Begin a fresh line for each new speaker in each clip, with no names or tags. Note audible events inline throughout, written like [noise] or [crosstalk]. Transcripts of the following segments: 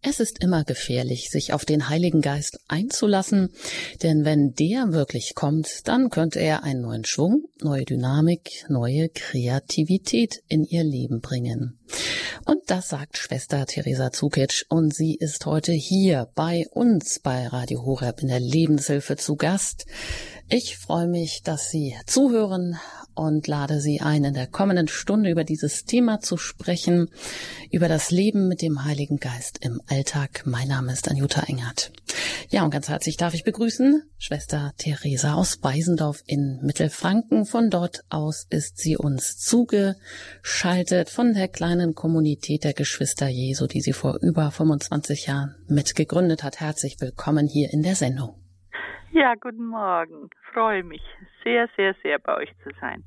Es ist immer gefährlich, sich auf den Heiligen Geist einzulassen, denn wenn der wirklich kommt, dann könnte er einen neuen Schwung, neue Dynamik, neue Kreativität in ihr Leben bringen. Und das sagt Schwester Theresa Zukic und sie ist heute hier bei uns bei Radio Horeb in der Lebenshilfe zu Gast. Ich freue mich, dass Sie zuhören und lade Sie ein, in der kommenden Stunde über dieses Thema zu sprechen, über das Leben mit dem Heiligen Geist im Alltag. Mein Name ist Anjuta Engert. Ja, und ganz herzlich darf ich begrüßen Schwester Theresa aus Beisendorf in Mittelfranken. Von dort aus ist sie uns zugeschaltet von der kleinen Kommunität der Geschwister Jesu, die sie vor über 25 Jahren mitgegründet hat. Herzlich willkommen hier in der Sendung.
Ja, guten Morgen. Freue mich sehr, sehr, sehr bei euch zu sein.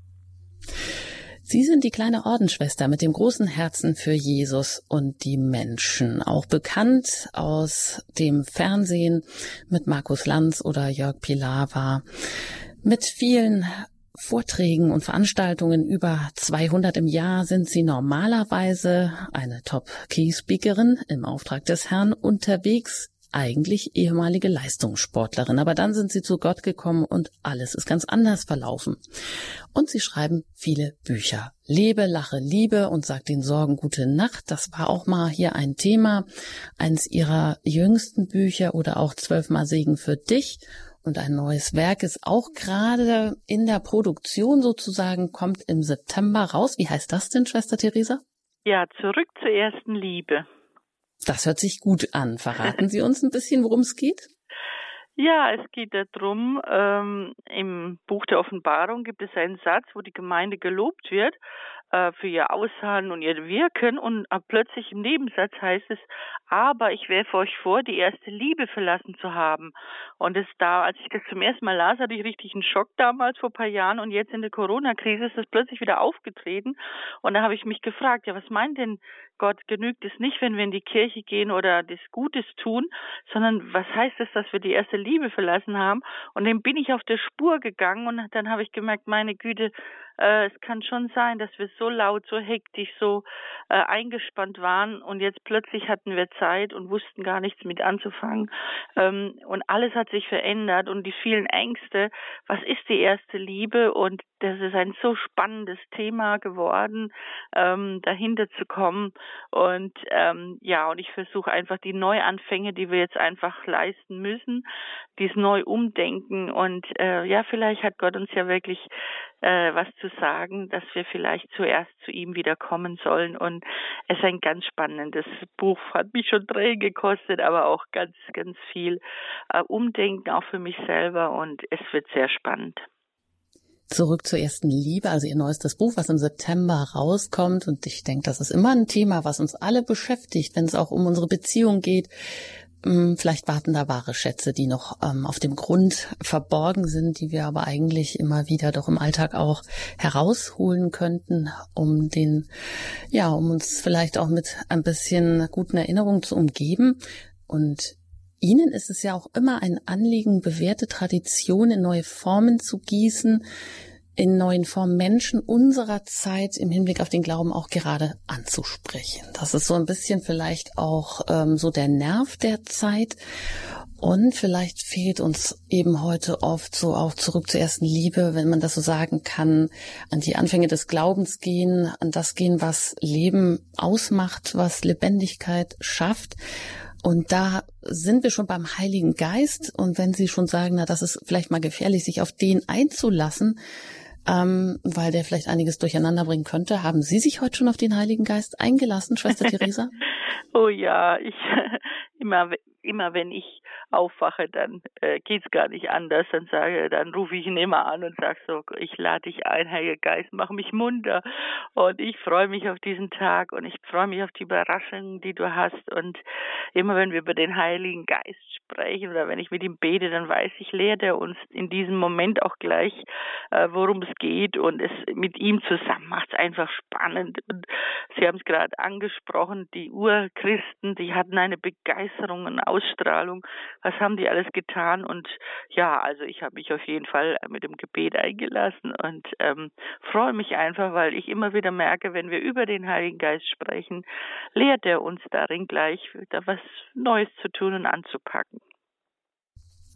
Sie sind die kleine Ordensschwester mit dem großen Herzen für Jesus und die Menschen, auch bekannt aus dem Fernsehen mit Markus Lanz oder Jörg Pilawa, mit vielen Vorträgen und Veranstaltungen über 200 im Jahr sind Sie normalerweise eine Top-Key-Speakerin im Auftrag des Herrn unterwegs eigentlich ehemalige Leistungssportlerin, aber dann sind sie zu Gott gekommen und alles ist ganz anders verlaufen. Und sie schreiben viele Bücher. Lebe, lache, liebe und sag den Sorgen gute Nacht. Das war auch mal hier ein Thema. Eins ihrer jüngsten Bücher oder auch zwölfmal Segen für dich. Und ein neues Werk ist auch gerade in der Produktion sozusagen, kommt im September raus. Wie heißt das denn, Schwester Theresa?
Ja, zurück zur ersten Liebe.
Das hört sich gut an. Verraten Sie uns ein bisschen, worum es geht?
Ja, es geht darum, ähm, im Buch der Offenbarung gibt es einen Satz, wo die Gemeinde gelobt wird äh, für ihr Ausharren und ihr Wirken und äh, plötzlich im Nebensatz heißt es, aber ich werfe euch vor, die erste Liebe verlassen zu haben. Und es da, als ich das zum ersten Mal las, hatte ich richtig einen Schock damals vor ein paar Jahren und jetzt in der Corona-Krise ist das plötzlich wieder aufgetreten und da habe ich mich gefragt, ja, was meint denn Gott, genügt es nicht, wenn wir in die Kirche gehen oder das Gutes tun, sondern was heißt es, dass wir die erste Liebe verlassen haben? Und dem bin ich auf der Spur gegangen und dann habe ich gemerkt, meine Güte, äh, es kann schon sein, dass wir so laut, so hektisch, so äh, eingespannt waren und jetzt plötzlich hatten wir Zeit und wussten gar nichts mit anzufangen. Ähm, und alles hat sich verändert und die vielen Ängste, was ist die erste Liebe? Und das ist ein so spannendes Thema geworden, ähm, dahinter zu kommen. Und ähm, ja, und ich versuche einfach die Neuanfänge, die wir jetzt einfach leisten müssen, dies neu umdenken. Und äh, ja, vielleicht hat Gott uns ja wirklich äh, was zu sagen, dass wir vielleicht zuerst zu ihm wieder kommen sollen. Und es ist ein ganz spannendes Buch, hat mich schon Tränen gekostet, aber auch ganz, ganz viel äh, Umdenken auch für mich selber. Und es wird sehr spannend.
Zurück zur ersten Liebe, also ihr neuestes Buch, was im September rauskommt. Und ich denke, das ist immer ein Thema, was uns alle beschäftigt, wenn es auch um unsere Beziehung geht. Hm, vielleicht warten da wahre Schätze, die noch ähm, auf dem Grund verborgen sind, die wir aber eigentlich immer wieder doch im Alltag auch herausholen könnten, um den, ja, um uns vielleicht auch mit ein bisschen guten Erinnerungen zu umgeben. Und Ihnen ist es ja auch immer ein Anliegen, bewährte Traditionen in neue Formen zu gießen, in neuen Formen Menschen unserer Zeit im Hinblick auf den Glauben auch gerade anzusprechen. Das ist so ein bisschen vielleicht auch ähm, so der Nerv der Zeit. Und vielleicht fehlt uns eben heute oft so auch zurück zur ersten Liebe, wenn man das so sagen kann, an die Anfänge des Glaubens gehen, an das gehen, was Leben ausmacht, was Lebendigkeit schafft. Und da sind wir schon beim Heiligen Geist. Und wenn Sie schon sagen, na, das ist vielleicht mal gefährlich, sich auf den einzulassen, ähm, weil der vielleicht einiges durcheinander bringen könnte, haben Sie sich heute schon auf den Heiligen Geist eingelassen, Schwester [laughs] Theresa?
oh ja, ich [laughs] immer immer wenn ich aufwache, dann äh, geht's gar nicht anders. Dann sage, dann rufe ich ihn immer an und sage so, ich lade dich ein, Heiliger Geist, mach mich munter. Und ich freue mich auf diesen Tag und ich freue mich auf die Überraschungen, die du hast. Und immer wenn wir über den Heiligen Geist sprechen oder wenn ich mit ihm bete, dann weiß ich, lehrt er uns in diesem Moment auch gleich, äh, worum es geht. Und es mit ihm zusammen macht es einfach spannend. Und Sie haben es gerade angesprochen, die Urchristen, die hatten eine Begeisterung und Ausstrahlung was haben die alles getan und ja, also ich habe mich auf jeden Fall mit dem Gebet eingelassen und ähm, freue mich einfach, weil ich immer wieder merke, wenn wir über den Heiligen Geist sprechen, lehrt er uns darin gleich, da was Neues zu tun und anzupacken.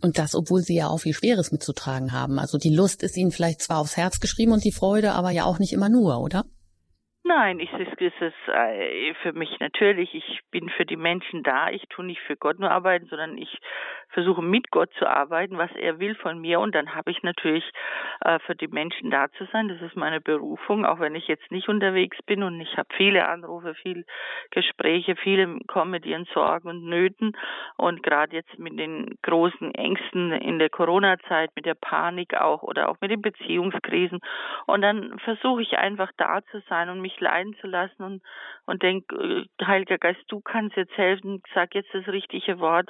Und das, obwohl sie ja auch viel Schweres mitzutragen haben. Also die Lust ist ihnen vielleicht zwar aufs Herz geschrieben und die Freude, aber ja auch nicht immer nur, oder?
Nein, ich, es ist es äh, für mich natürlich. Ich bin für die Menschen da. Ich tue nicht für Gott nur arbeiten, sondern ich versuche mit Gott zu arbeiten, was er will von mir. Und dann habe ich natürlich äh, für die Menschen da zu sein. Das ist meine Berufung, auch wenn ich jetzt nicht unterwegs bin. Und ich habe viele Anrufe, viele Gespräche, viele kommen mit ihren Sorgen und Nöten. Und gerade jetzt mit den großen Ängsten in der Corona-Zeit, mit der Panik auch oder auch mit den Beziehungskrisen. Und dann versuche ich einfach da zu sein und mich mich leiden zu lassen und, und denk, äh, Heiliger Geist, du kannst jetzt helfen, sag jetzt das richtige Wort,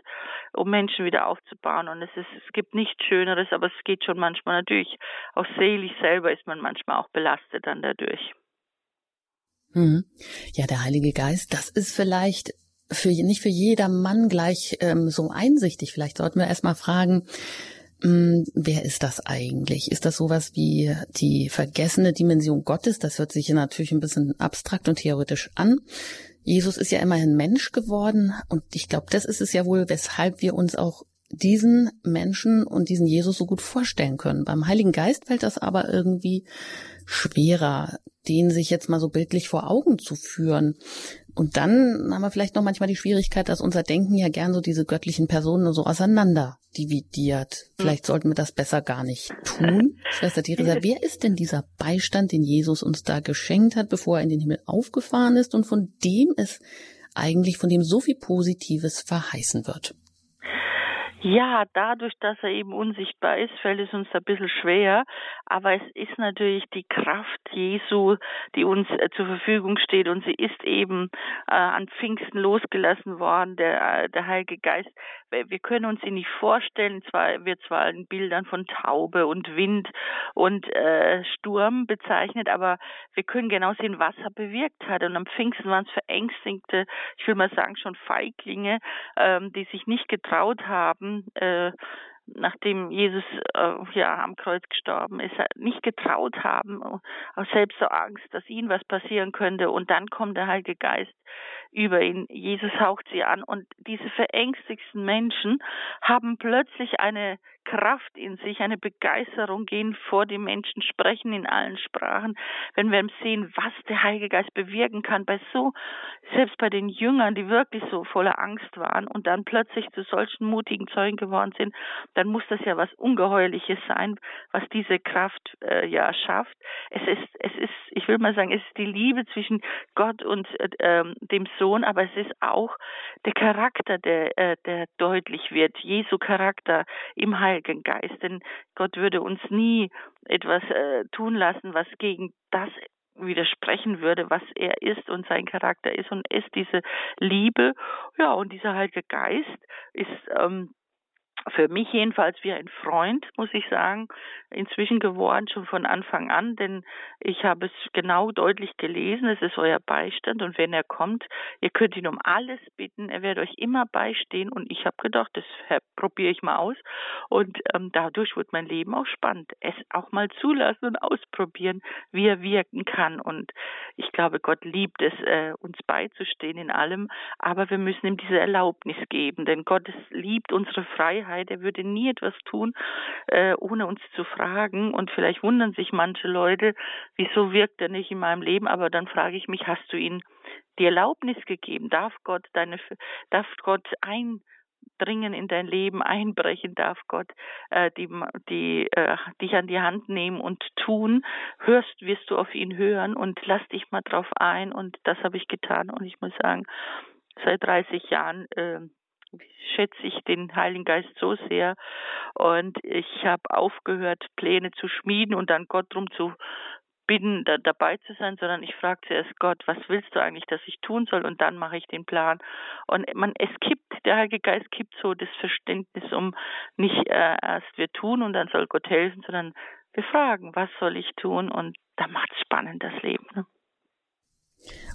um Menschen wieder aufzubauen. Und es ist, es gibt nichts Schöneres, aber es geht schon manchmal natürlich, auch seelisch selber ist man manchmal auch belastet dann dadurch.
Hm. Ja, der Heilige Geist, das ist vielleicht für nicht für jeder Mann gleich ähm, so einsichtig. Vielleicht sollten wir erstmal fragen, wer ist das eigentlich? Ist das sowas wie die vergessene Dimension Gottes? Das hört sich natürlich ein bisschen abstrakt und theoretisch an. Jesus ist ja immerhin Mensch geworden und ich glaube, das ist es ja wohl, weshalb wir uns auch diesen Menschen und diesen Jesus so gut vorstellen können. Beim Heiligen Geist fällt das aber irgendwie schwerer, den sich jetzt mal so bildlich vor Augen zu führen. Und dann haben wir vielleicht noch manchmal die Schwierigkeit, dass unser Denken ja gern so diese göttlichen Personen so auseinander dividiert. Vielleicht hm. sollten wir das besser gar nicht tun. Schwester Theresa, [laughs] wer ist denn dieser Beistand, den Jesus uns da geschenkt hat, bevor er in den Himmel aufgefahren ist und von dem es eigentlich, von dem so viel Positives verheißen wird?
Ja, dadurch, dass er eben unsichtbar ist, fällt es uns ein bisschen schwer. Aber es ist natürlich die Kraft Jesu, die uns äh, zur Verfügung steht. Und sie ist eben äh, an Pfingsten losgelassen worden, der, äh, der Heilige Geist. Wir können uns ihn nicht vorstellen. Zwar wird zwar in Bildern von Taube und Wind und äh, Sturm bezeichnet, aber wir können genau sehen, was er bewirkt hat. Und am Pfingsten waren es verängstigte, ich will mal sagen, schon Feiglinge, ähm, die sich nicht getraut haben, äh, nachdem Jesus äh, ja am Kreuz gestorben ist, nicht getraut haben, aus selbst so Angst, dass ihnen was passieren könnte. Und dann kommt der Heilige Geist über ihn. Jesus haucht sie an und diese verängstigsten Menschen haben plötzlich eine Kraft in sich, eine Begeisterung, gehen vor die Menschen, sprechen in allen Sprachen. Wenn wir sehen, was der Heilige Geist bewirken kann, bei so, selbst bei den Jüngern, die wirklich so voller Angst waren und dann plötzlich zu solchen mutigen Zeugen geworden sind, dann muss das ja was Ungeheuerliches sein, was diese Kraft äh, ja schafft. Es ist, es ist, ich will mal sagen, es ist die Liebe zwischen Gott und äh, dem Sohn, aber es ist auch der Charakter, der, äh, der deutlich wird, Jesu Charakter im Heiligen Heiligen Geist. Denn Gott würde uns nie etwas äh, tun lassen, was gegen das widersprechen würde, was er ist und sein Charakter ist und ist diese Liebe. Ja, und dieser Heilige Geist ist ähm, für mich jedenfalls wie ein Freund, muss ich sagen, inzwischen geworden, schon von Anfang an, denn ich habe es genau deutlich gelesen, es ist euer Beistand und wenn er kommt, ihr könnt ihn um alles bitten, er wird euch immer beistehen. Und ich habe gedacht, das probiere ich mal aus. Und ähm, dadurch wird mein Leben auch spannend, es auch mal zulassen und ausprobieren, wie er wirken kann. Und ich glaube, Gott liebt es, äh, uns beizustehen in allem, aber wir müssen ihm diese Erlaubnis geben, denn Gott liebt unsere Freiheit Freiheit. Er würde nie etwas tun, äh, ohne uns zu fragen. Und vielleicht wundern sich manche Leute, wieso wirkt er nicht in meinem Leben? Aber dann frage ich mich, hast du ihm die Erlaubnis gegeben? Darf Gott deine, darf Gott ein dringen in dein Leben einbrechen darf Gott äh, die die äh, dich an die Hand nehmen und tun hörst wirst du auf ihn hören und lass dich mal drauf ein und das habe ich getan und ich muss sagen seit 30 Jahren äh, schätze ich den Heiligen Geist so sehr und ich habe aufgehört, Pläne zu schmieden und dann Gott drum zu bitten, da, dabei zu sein, sondern ich frage zuerst Gott, was willst du eigentlich, dass ich tun soll? Und dann mache ich den Plan. Und man, es kippt, der Heilige Geist kippt so das Verständnis um nicht äh, erst wir tun und dann soll Gott helfen, sondern wir fragen, was soll ich tun? Und da macht es spannend das Leben. Ne?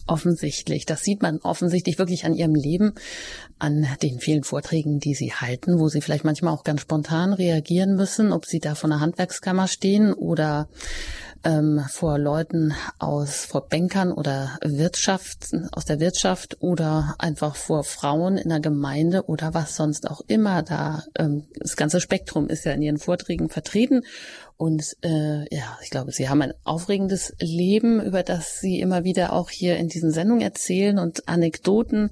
Offensichtlich. Das sieht man offensichtlich wirklich an ihrem Leben, an den vielen Vorträgen, die sie halten, wo sie vielleicht manchmal auch ganz spontan reagieren müssen, ob sie da vor einer Handwerkskammer stehen oder ähm, vor Leuten aus, vor Bankern oder Wirtschaft, aus der Wirtschaft oder einfach vor Frauen in der Gemeinde oder was sonst auch immer da. Ähm, das ganze Spektrum ist ja in ihren Vorträgen vertreten. Und äh, ja, ich glaube, Sie haben ein aufregendes Leben, über das Sie immer wieder auch hier in diesen Sendungen erzählen und Anekdoten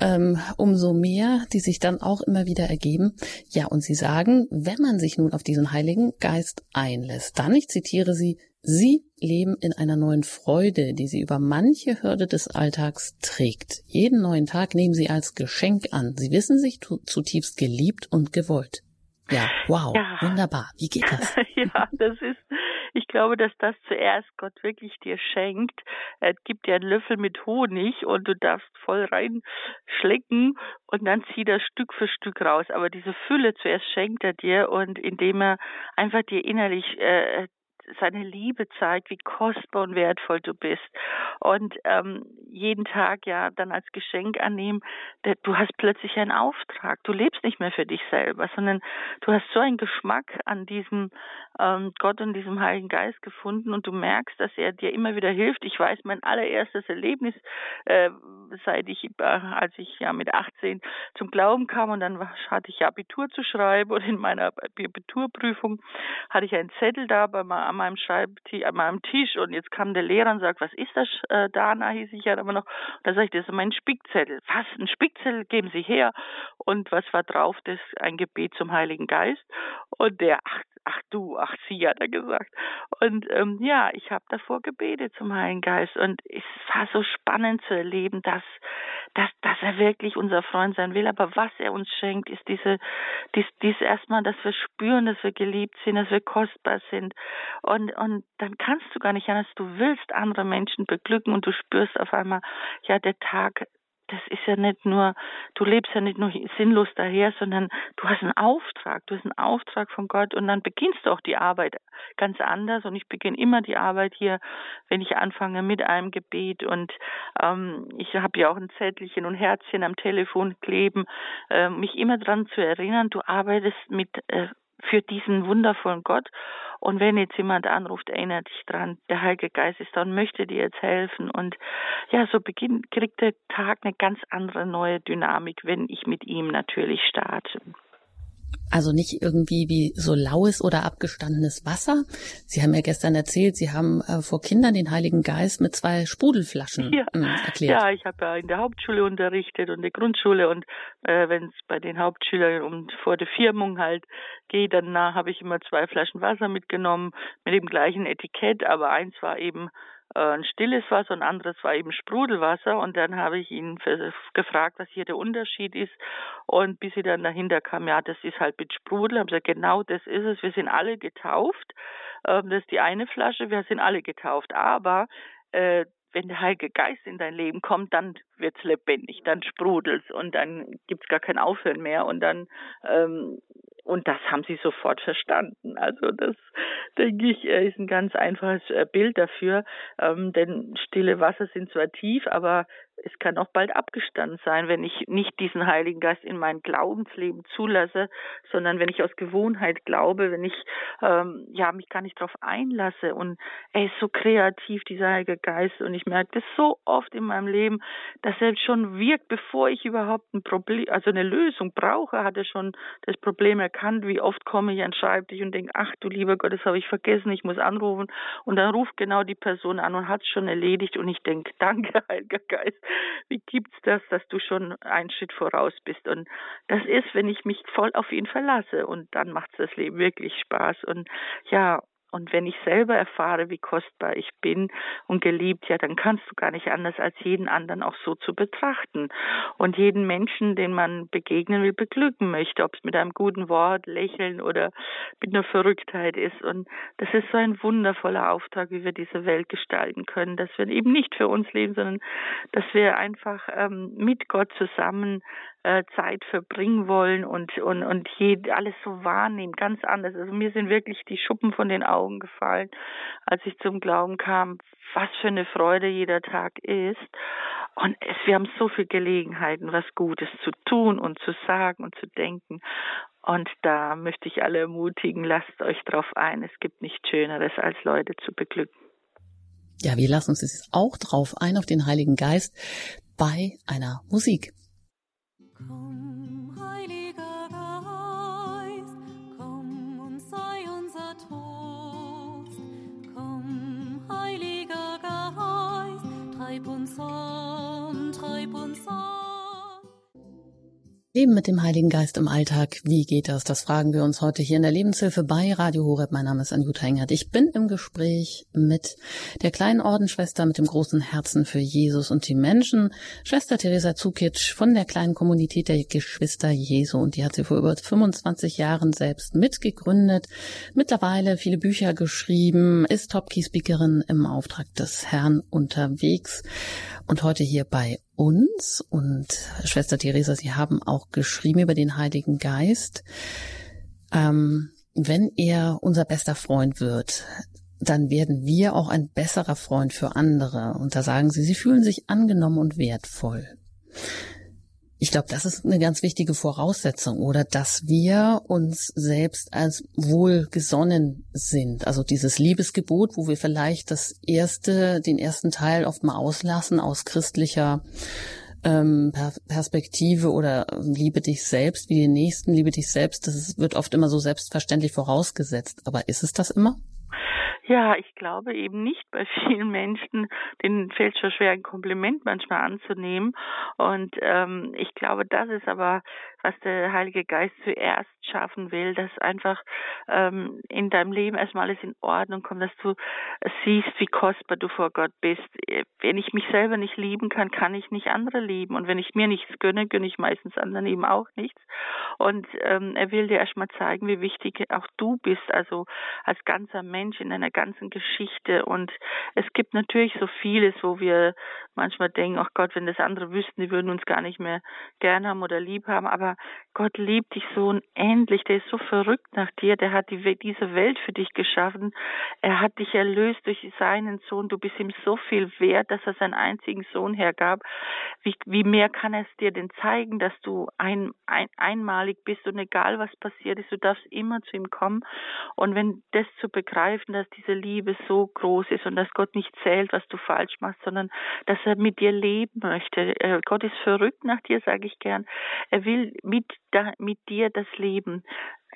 ähm, umso mehr, die sich dann auch immer wieder ergeben. Ja, und Sie sagen, wenn man sich nun auf diesen Heiligen Geist einlässt, dann, ich zitiere Sie, Sie leben in einer neuen Freude, die Sie über manche Hürde des Alltags trägt. Jeden neuen Tag nehmen Sie als Geschenk an. Sie wissen sich zutiefst geliebt und gewollt. Ja, wow, ja. wunderbar. Wie geht das? [laughs]
ja, das ist, ich glaube, dass das zuerst Gott wirklich dir schenkt. Er gibt dir einen Löffel mit Honig und du darfst voll reinschlecken und dann zieht er Stück für Stück raus. Aber diese Fülle zuerst schenkt er dir und indem er einfach dir innerlich äh, seine Liebe zeigt, wie kostbar und wertvoll du bist. Und ähm, jeden Tag ja dann als Geschenk annehmen, der, du hast plötzlich einen Auftrag. Du lebst nicht mehr für dich selber, sondern du hast so einen Geschmack an diesem ähm, Gott und diesem Heiligen Geist gefunden und du merkst, dass er dir immer wieder hilft. Ich weiß, mein allererstes Erlebnis, äh, seit ich, äh, als ich ja mit 18 zum Glauben kam und dann hatte ich Abitur zu schreiben und in meiner Abiturprüfung hatte ich einen Zettel da bei meinem meinem Schreibtisch, an meinem Tisch und jetzt kam der Lehrer und sagt, was ist das, äh, Dana, hieß ich ja immer noch. Und da sage ich, das ist mein Spickzettel. Was, ein Spickzettel, geben Sie her. Und was war drauf? Das ist ein Gebet zum Heiligen Geist. Und der, ach, ach du, ach sie, hat er gesagt. Und ähm, ja, ich habe davor gebetet zum Heiligen Geist und es war so spannend zu erleben, dass, dass, dass er wirklich unser Freund sein will. Aber was er uns schenkt, ist diese, dies, dies erstmal, dass wir spüren, dass wir geliebt sind, dass wir kostbar sind. Und, und dann kannst du gar nicht anders. Du willst andere Menschen beglücken und du spürst auf einmal, ja, der Tag das ist ja nicht nur, du lebst ja nicht nur sinnlos daher, sondern du hast einen Auftrag, du hast einen Auftrag von Gott und dann beginnst du auch die Arbeit ganz anders und ich beginne immer die Arbeit hier, wenn ich anfange mit einem Gebet und ähm, ich habe ja auch ein Zettelchen und Herzchen am Telefon kleben, äh, mich immer daran zu erinnern, du arbeitest mit äh, für diesen wundervollen Gott. Und wenn jetzt jemand anruft, erinnert dich dran, der Heilige Geist ist da und möchte dir jetzt helfen. Und ja, so beginnt, kriegt der Tag eine ganz andere neue Dynamik, wenn ich mit ihm natürlich starte.
Also nicht irgendwie wie so laues oder abgestandenes Wasser. Sie haben ja gestern erzählt, Sie haben äh, vor Kindern den Heiligen Geist mit zwei Sprudelflaschen
ja.
äh, erklärt.
Ja, ich habe ja in der Hauptschule unterrichtet und der Grundschule und äh, wenn es bei den Hauptschülern um vor der Firmung halt geht, dann habe ich immer zwei Flaschen Wasser mitgenommen mit dem gleichen Etikett, aber eins war eben ein stilles Wasser und anderes war eben Sprudelwasser. Und dann habe ich ihn gefragt, was hier der Unterschied ist. Und bis sie dann dahinter kam, ja, das ist halt mit Sprudel. Haben gesagt, genau das ist es. Wir sind alle getauft. Ähm, das ist die eine Flasche. Wir sind alle getauft. Aber äh, wenn der Heilige Geist in dein Leben kommt, dann wird's lebendig, dann sprudelt's und dann gibt's gar kein Aufhören mehr und dann ähm, und das haben sie sofort verstanden. Also das, denke ich, äh, ist ein ganz einfaches äh, Bild dafür. Ähm, denn stille Wasser sind zwar tief, aber es kann auch bald abgestanden sein, wenn ich nicht diesen Heiligen Geist in mein Glaubensleben zulasse, sondern wenn ich aus Gewohnheit glaube, wenn ich ähm, ja mich gar nicht darauf einlasse. Und er ist so kreativ, dieser Heilige Geist. Und ich merke das so oft in meinem Leben, dass er schon wirkt, bevor ich überhaupt ein Problem, also eine Lösung brauche, hat er schon das Problem erkannt. Wie oft komme ich an Schreibtisch und denke, ach du lieber Gott, das habe ich vergessen, ich muss anrufen. Und dann ruft genau die Person an und hat es schon erledigt. Und ich denke, [laughs] danke Heiliger Geist, [laughs] wie gibt's das, dass du schon einen Schritt voraus bist? Und das ist, wenn ich mich voll auf ihn verlasse und dann macht das Leben wirklich Spaß. Und ja, und wenn ich selber erfahre, wie kostbar ich bin und geliebt, ja, dann kannst du gar nicht anders, als jeden anderen auch so zu betrachten. Und jeden Menschen, den man begegnen will, beglücken möchte, ob es mit einem guten Wort, Lächeln oder mit einer Verrücktheit ist. Und das ist so ein wundervoller Auftrag, wie wir diese Welt gestalten können, dass wir eben nicht für uns leben, sondern dass wir einfach ähm, mit Gott zusammen äh, Zeit verbringen wollen und und und je, alles so wahrnehmen, ganz anders. Also mir sind wirklich die Schuppen von den Augen gefallen, als ich zum Glauben kam, was für eine Freude jeder Tag ist. Und es, wir haben so viele Gelegenheiten, was Gutes zu tun und zu sagen und zu denken. Und da möchte ich alle ermutigen, lasst euch drauf ein. Es gibt nichts Schöneres, als Leute zu beglücken.
Ja, wir lassen uns jetzt auch drauf ein, auf den Heiligen Geist, bei einer Musik. Komm, Heiliger Geist, komm und sei unser Trost. Komm, Heiliger Geist, treib uns an, treib uns an. Leben mit dem Heiligen Geist im Alltag. Wie geht das? Das fragen wir uns heute hier in der Lebenshilfe bei Radio Horeb. Mein Name ist Anjuta Engert. Ich bin im Gespräch mit der kleinen Ordensschwester mit dem großen Herzen für Jesus und die Menschen, Schwester Theresa Zukic von der kleinen Kommunität der Geschwister Jesu. Und die hat sie vor über 25 Jahren selbst mitgegründet. Mittlerweile viele Bücher geschrieben, ist Top-Key-Speakerin im Auftrag des Herrn unterwegs und heute hier bei uns. Und Schwester Theresa, Sie haben auch geschrieben über den Heiligen Geist. Ähm, wenn er unser bester Freund wird, dann werden wir auch ein besserer Freund für andere. Und da sagen Sie, Sie fühlen sich angenommen und wertvoll. Ich glaube, das ist eine ganz wichtige Voraussetzung, oder dass wir uns selbst als wohlgesonnen sind. Also dieses Liebesgebot, wo wir vielleicht das erste, den ersten Teil oft mal auslassen aus christlicher ähm, Perspektive oder liebe dich selbst wie den nächsten, liebe dich selbst. Das wird oft immer so selbstverständlich vorausgesetzt. Aber ist es das immer?
Ja, ich glaube eben nicht bei vielen Menschen, denen fällt schon schwer, ein Kompliment manchmal anzunehmen. Und ähm, ich glaube, das ist aber, was der Heilige Geist zuerst schaffen will, dass einfach ähm, in deinem Leben erstmal alles in Ordnung kommt, dass du siehst, wie kostbar du vor Gott bist. Wenn ich mich selber nicht lieben kann, kann ich nicht andere lieben. Und wenn ich mir nichts gönne, gönne ich meistens anderen eben auch nichts. Und ähm, er will dir erstmal zeigen, wie wichtig auch du bist, also als ganzer Mensch in deiner ganzen Geschichte. Und es gibt natürlich so vieles, wo wir manchmal denken, ach Gott, wenn das andere wüssten, die würden uns gar nicht mehr gern haben oder lieb haben. Aber Gott liebt dich so unendlich. Der ist so verrückt nach dir. Der hat die, diese Welt für dich geschaffen. Er hat dich erlöst durch seinen Sohn. Du bist ihm so viel wert, dass er seinen einzigen Sohn hergab. Wie, wie mehr kann er es dir denn zeigen, dass du ein, ein, einmalig bist und egal was passiert ist, du darfst immer zu ihm kommen. Und wenn das zu begreifen, dass diese Liebe so groß ist und dass Gott nicht zählt, was du falsch machst, sondern dass er mit dir leben möchte. Äh, Gott ist verrückt nach dir, sage ich gern. Er will mit, da, mit dir das Leben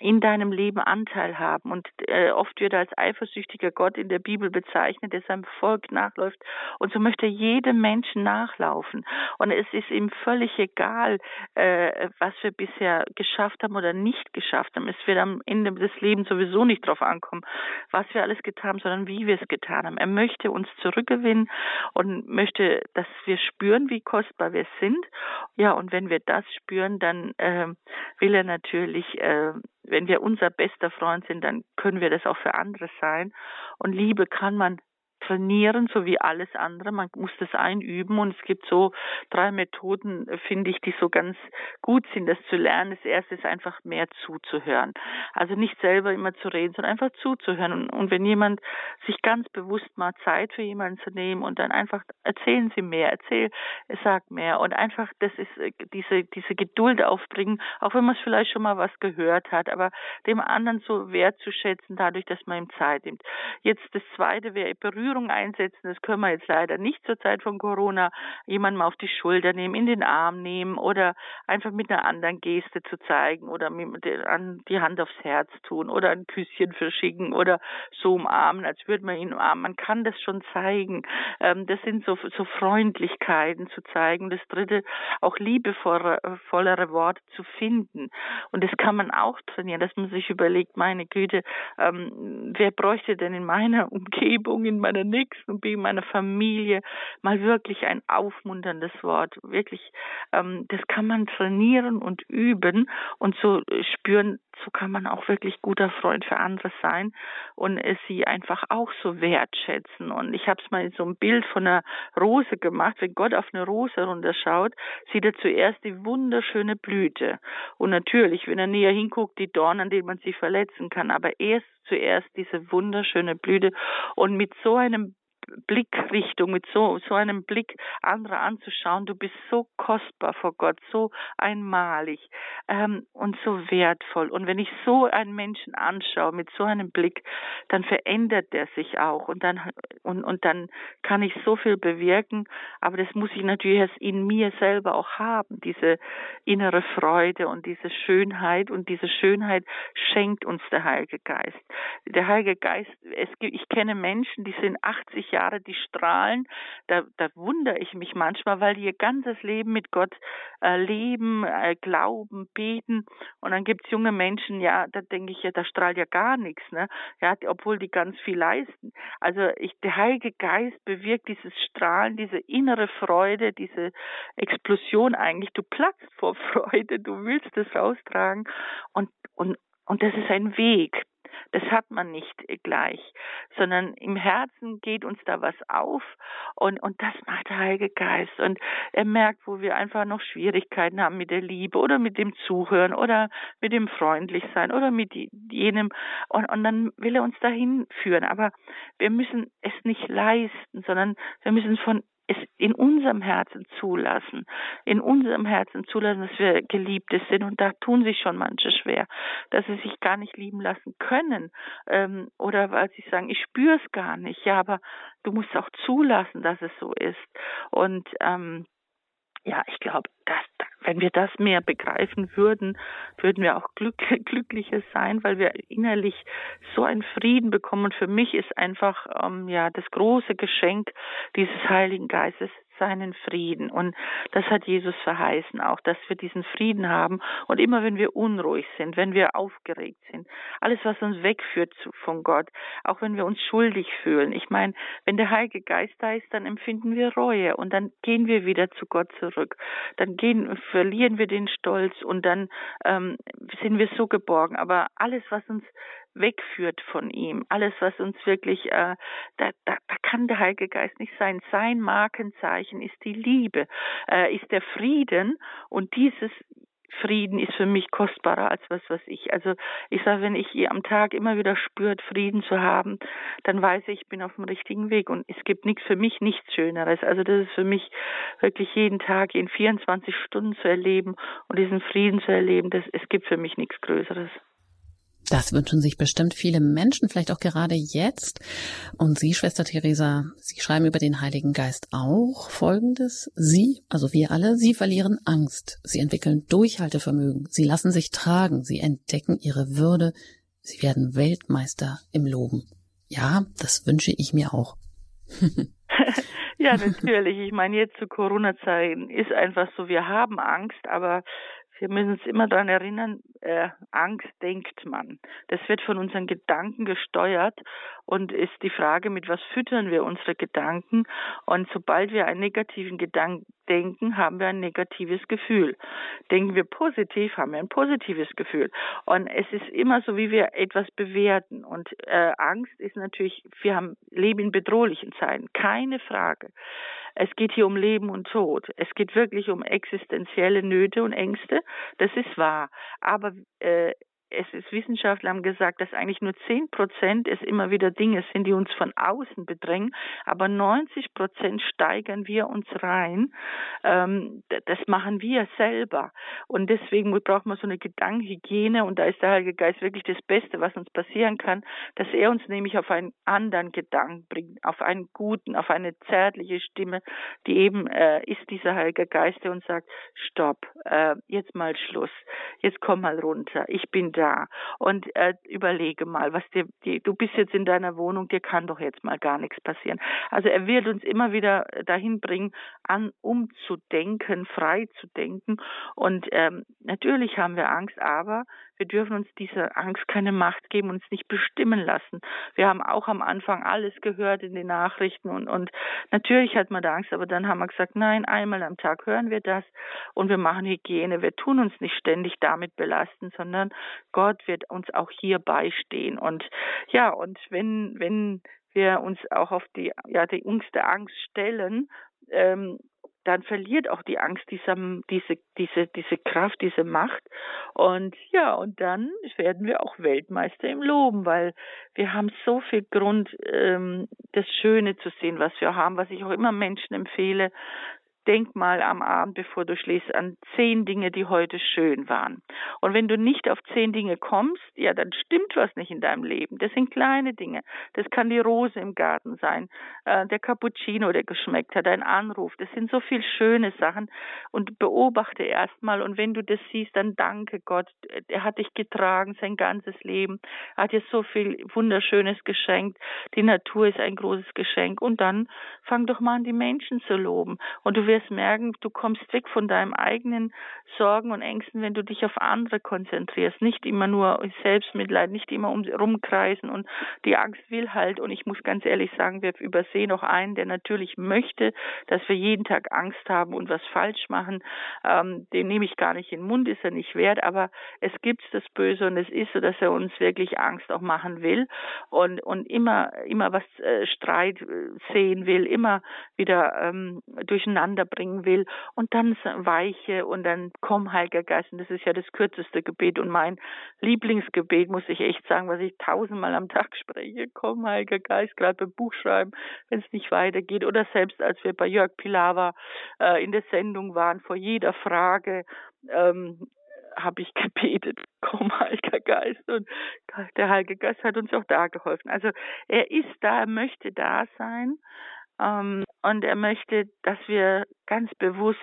in deinem Leben Anteil haben. Und äh, oft wird er als eifersüchtiger Gott in der Bibel bezeichnet, der seinem Volk nachläuft. Und so möchte jedem Menschen nachlaufen. Und es ist ihm völlig egal, äh, was wir bisher geschafft haben oder nicht geschafft haben. Es wird am Ende des Lebens sowieso nicht darauf ankommen, was wir alles getan haben, sondern wie wir es getan haben. Er möchte uns zurückgewinnen und möchte, dass wir spüren, wie kostbar wir sind. Ja, und wenn wir das spüren, dann äh, will er natürlich äh, wenn wir unser bester Freund sind, dann können wir das auch für andere sein. Und Liebe kann man trainieren, so wie alles andere. Man muss das einüben und es gibt so drei Methoden, finde ich, die so ganz gut sind, das zu lernen. Das erste ist einfach mehr zuzuhören. Also nicht selber immer zu reden, sondern einfach zuzuhören. Und, und wenn jemand sich ganz bewusst mal Zeit für jemanden zu nehmen und dann einfach erzählen Sie mehr, erzähl, sag mehr und einfach das ist äh, diese diese Geduld aufbringen, auch wenn man es vielleicht schon mal was gehört hat, aber dem anderen so wertzuschätzen, dadurch, dass man ihm Zeit nimmt. Jetzt das zweite wäre Berührung Berührung einsetzen. Das können wir jetzt leider nicht zur Zeit von Corona. Jemanden mal auf die Schulter nehmen, in den Arm nehmen oder einfach mit einer anderen Geste zu zeigen oder mit an die Hand aufs Herz tun oder ein Küsschen verschicken oder so umarmen, als würde man ihn umarmen. Man kann das schon zeigen. Ähm, das sind so, so Freundlichkeiten zu zeigen. Das dritte, auch liebevollere Worte zu finden. Und das kann man auch trainieren, dass man sich überlegt, meine Güte, ähm, wer bräuchte denn in meiner Umgebung, in meiner meiner Nächsten wegen meiner Familie mal wirklich ein aufmunterndes Wort. Wirklich, ähm, das kann man trainieren und üben und so spüren, so kann man auch wirklich guter Freund für andere sein und es sie einfach auch so wertschätzen. Und ich habe es mal in so ein Bild von einer Rose gemacht. Wenn Gott auf eine Rose runterschaut, sieht er zuerst die wunderschöne Blüte. Und natürlich, wenn er näher hinguckt, die Dornen, an denen man sie verletzen kann. Aber erst zuerst diese wunderschöne Blüte. Und mit so einem Blickrichtung, mit so, so einem Blick andere anzuschauen. Du bist so kostbar vor Gott, so einmalig ähm, und so wertvoll. Und wenn ich so einen Menschen anschaue mit so einem Blick, dann verändert der sich auch und dann und, und dann kann ich so viel bewirken. Aber das muss ich natürlich erst in mir selber auch haben, diese innere Freude und diese Schönheit. Und diese Schönheit schenkt uns der Heilige Geist. Der Heilige Geist, es, ich kenne Menschen, die sind 80 Jahre Jahre, die strahlen. Da, da wundere ich mich manchmal, weil die ihr ganzes Leben mit Gott äh, leben, äh, glauben, beten. Und dann gibt es junge Menschen, ja, da denke ich ja, da strahlt ja gar nichts, ne? Ja, obwohl die ganz viel leisten. Also ich, der Heilige Geist bewirkt dieses Strahlen, diese innere Freude, diese Explosion eigentlich. Du platzt vor [laughs] Freude, du willst es raustragen und, und, und das ist ein Weg. Das hat man nicht gleich, sondern im Herzen geht uns da was auf und, und das macht der Heilige Geist. Und er merkt, wo wir einfach noch Schwierigkeiten haben mit der Liebe oder mit dem Zuhören oder mit dem Freundlichsein oder mit jenem. Und, und dann will er uns dahin führen. Aber wir müssen es nicht leisten, sondern wir müssen von es in unserem Herzen zulassen, in unserem Herzen zulassen, dass wir Geliebte sind. Und da tun sich schon manche schwer, dass sie sich gar nicht lieben lassen können ähm, oder weil sie sagen, ich spüre es gar nicht. Ja, aber du musst auch zulassen, dass es so ist. Und ähm, ja, ich glaube, dass, wenn wir das mehr begreifen würden, würden wir auch glück, [laughs] glücklicher sein, weil wir innerlich so einen Frieden bekommen. Und für mich ist einfach ähm, ja das große Geschenk dieses Heiligen Geistes seinen Frieden. Und das hat Jesus verheißen auch, dass wir diesen Frieden haben. Und immer wenn wir unruhig sind, wenn wir aufgeregt sind, alles, was uns wegführt von Gott, auch wenn wir uns schuldig fühlen. Ich meine, wenn der Heilige Geist da ist, dann empfinden wir Reue und dann gehen wir wieder zu Gott zurück. Dann gehen, verlieren wir den Stolz und dann ähm, sind wir so geborgen. Aber alles, was uns wegführt von ihm. Alles, was uns wirklich, äh, da, da, da kann der Heilige Geist nicht sein. Sein Markenzeichen ist die Liebe, äh, ist der Frieden und dieses Frieden ist für mich kostbarer als was, was ich. Also ich sage, wenn ich am Tag immer wieder spürt, Frieden zu haben, dann weiß ich, ich bin auf dem richtigen Weg und es gibt nichts für mich nichts Schöneres. Also das ist für mich wirklich jeden Tag in 24 Stunden zu erleben und diesen Frieden zu erleben. Das, es gibt für mich nichts Größeres.
Das wünschen sich bestimmt viele Menschen, vielleicht auch gerade jetzt. Und Sie, Schwester Theresa, Sie schreiben über den Heiligen Geist auch Folgendes. Sie, also wir alle, Sie verlieren Angst. Sie entwickeln Durchhaltevermögen. Sie lassen sich tragen. Sie entdecken ihre Würde. Sie werden Weltmeister im Loben. Ja, das wünsche ich mir auch. [laughs]
ja, natürlich. Ich meine, jetzt zu Corona-Zeiten ist einfach so, wir haben Angst, aber wir müssen uns immer daran erinnern, äh, Angst denkt man. Das wird von unseren Gedanken gesteuert und ist die Frage, mit was füttern wir unsere Gedanken. Und sobald wir einen negativen Gedanken denken, haben wir ein negatives Gefühl. Denken wir positiv, haben wir ein positives Gefühl. Und es ist immer so, wie wir etwas bewerten. Und äh, Angst ist natürlich, wir haben leben in bedrohlichen Zeiten, keine Frage. Es geht hier um Leben und Tod. Es geht wirklich um existenzielle Nöte und Ängste. Das ist wahr. Aber äh, es ist Wissenschaftler haben gesagt, dass eigentlich nur zehn Prozent es immer wieder Dinge sind, die uns von außen bedrängen, aber 90 Prozent steigern wir uns rein. Ähm, das machen wir selber. Und deswegen braucht man so eine Gedankenhygiene und da ist der Heilige Geist wirklich das Beste, was uns passieren kann, dass er uns nämlich auf einen anderen Gedanken bringt, auf einen guten, auf eine zärtliche Stimme, die eben äh, ist dieser Heilige Geist, der uns sagt, stopp, äh, jetzt mal Schluss, jetzt komm mal runter, ich bin da da und äh, überlege mal, was dir, die, du bist jetzt in deiner Wohnung, dir kann doch jetzt mal gar nichts passieren. Also er wird uns immer wieder dahin bringen, an umzudenken, frei zu denken und ähm, natürlich haben wir Angst, aber wir dürfen uns dieser Angst keine Macht geben, uns nicht bestimmen lassen. Wir haben auch am Anfang alles gehört in den Nachrichten und, und natürlich hat man da Angst, aber dann haben wir gesagt, nein, einmal am Tag hören wir das und wir machen Hygiene. Wir tun uns nicht ständig damit belasten, sondern Gott wird uns auch hier beistehen. Und ja, und wenn, wenn wir uns auch auf die, ja, die Angst der Angst stellen, ähm, dann verliert auch die Angst dieser, diese, diese, diese Kraft, diese Macht. Und ja, und dann werden wir auch Weltmeister im Loben, weil wir haben so viel Grund, ähm, das Schöne zu sehen, was wir haben, was ich auch immer Menschen empfehle, denk mal am Abend, bevor du schläfst, an zehn Dinge, die heute schön waren. Und wenn du nicht auf zehn Dinge kommst, ja, dann stimmt was nicht in deinem Leben. Das sind kleine Dinge. Das kann die Rose im Garten sein, äh, der Cappuccino, der geschmeckt hat, ein Anruf. Das sind so viel schöne Sachen. Und beobachte erstmal. Und wenn du das siehst, dann danke Gott. Er hat dich getragen sein ganzes Leben. Er hat dir so viel Wunderschönes geschenkt. Die Natur ist ein großes Geschenk. Und dann fang doch mal an, die Menschen zu loben. Und du wirst merken, du kommst weg von deinem eigenen Sorgen und Ängsten, wenn du dich auf andere konzentrierst. Nicht immer nur Selbstmitleid, nicht immer um rumkreisen und die Angst will halt. Und ich muss ganz ehrlich sagen, wir übersehen auch einen, der natürlich möchte, dass wir jeden Tag Angst haben und was falsch machen. Ähm, den nehme ich gar nicht in den Mund, ist er nicht wert, aber es gibt das Böse und es ist so, dass er uns wirklich Angst auch machen will und, und immer, immer was äh, Streit äh, sehen will, immer wieder ähm, durcheinander durcheinander bringen will und dann weiche und dann komm, Heiliger Geist. Und das ist ja das kürzeste Gebet und mein Lieblingsgebet, muss ich echt sagen, was ich tausendmal am Tag spreche. Komm, Heiliger Geist, gerade beim Buchschreiben, wenn es nicht weitergeht. Oder selbst als wir bei Jörg Pilawa äh, in der Sendung waren, vor jeder Frage, ähm, habe ich [laughs] gebetet, komm, Heiliger Geist. Und der Heilige Geist hat uns auch da geholfen. Also er ist da, er möchte da sein. Ähm, und er möchte, dass wir ganz bewusst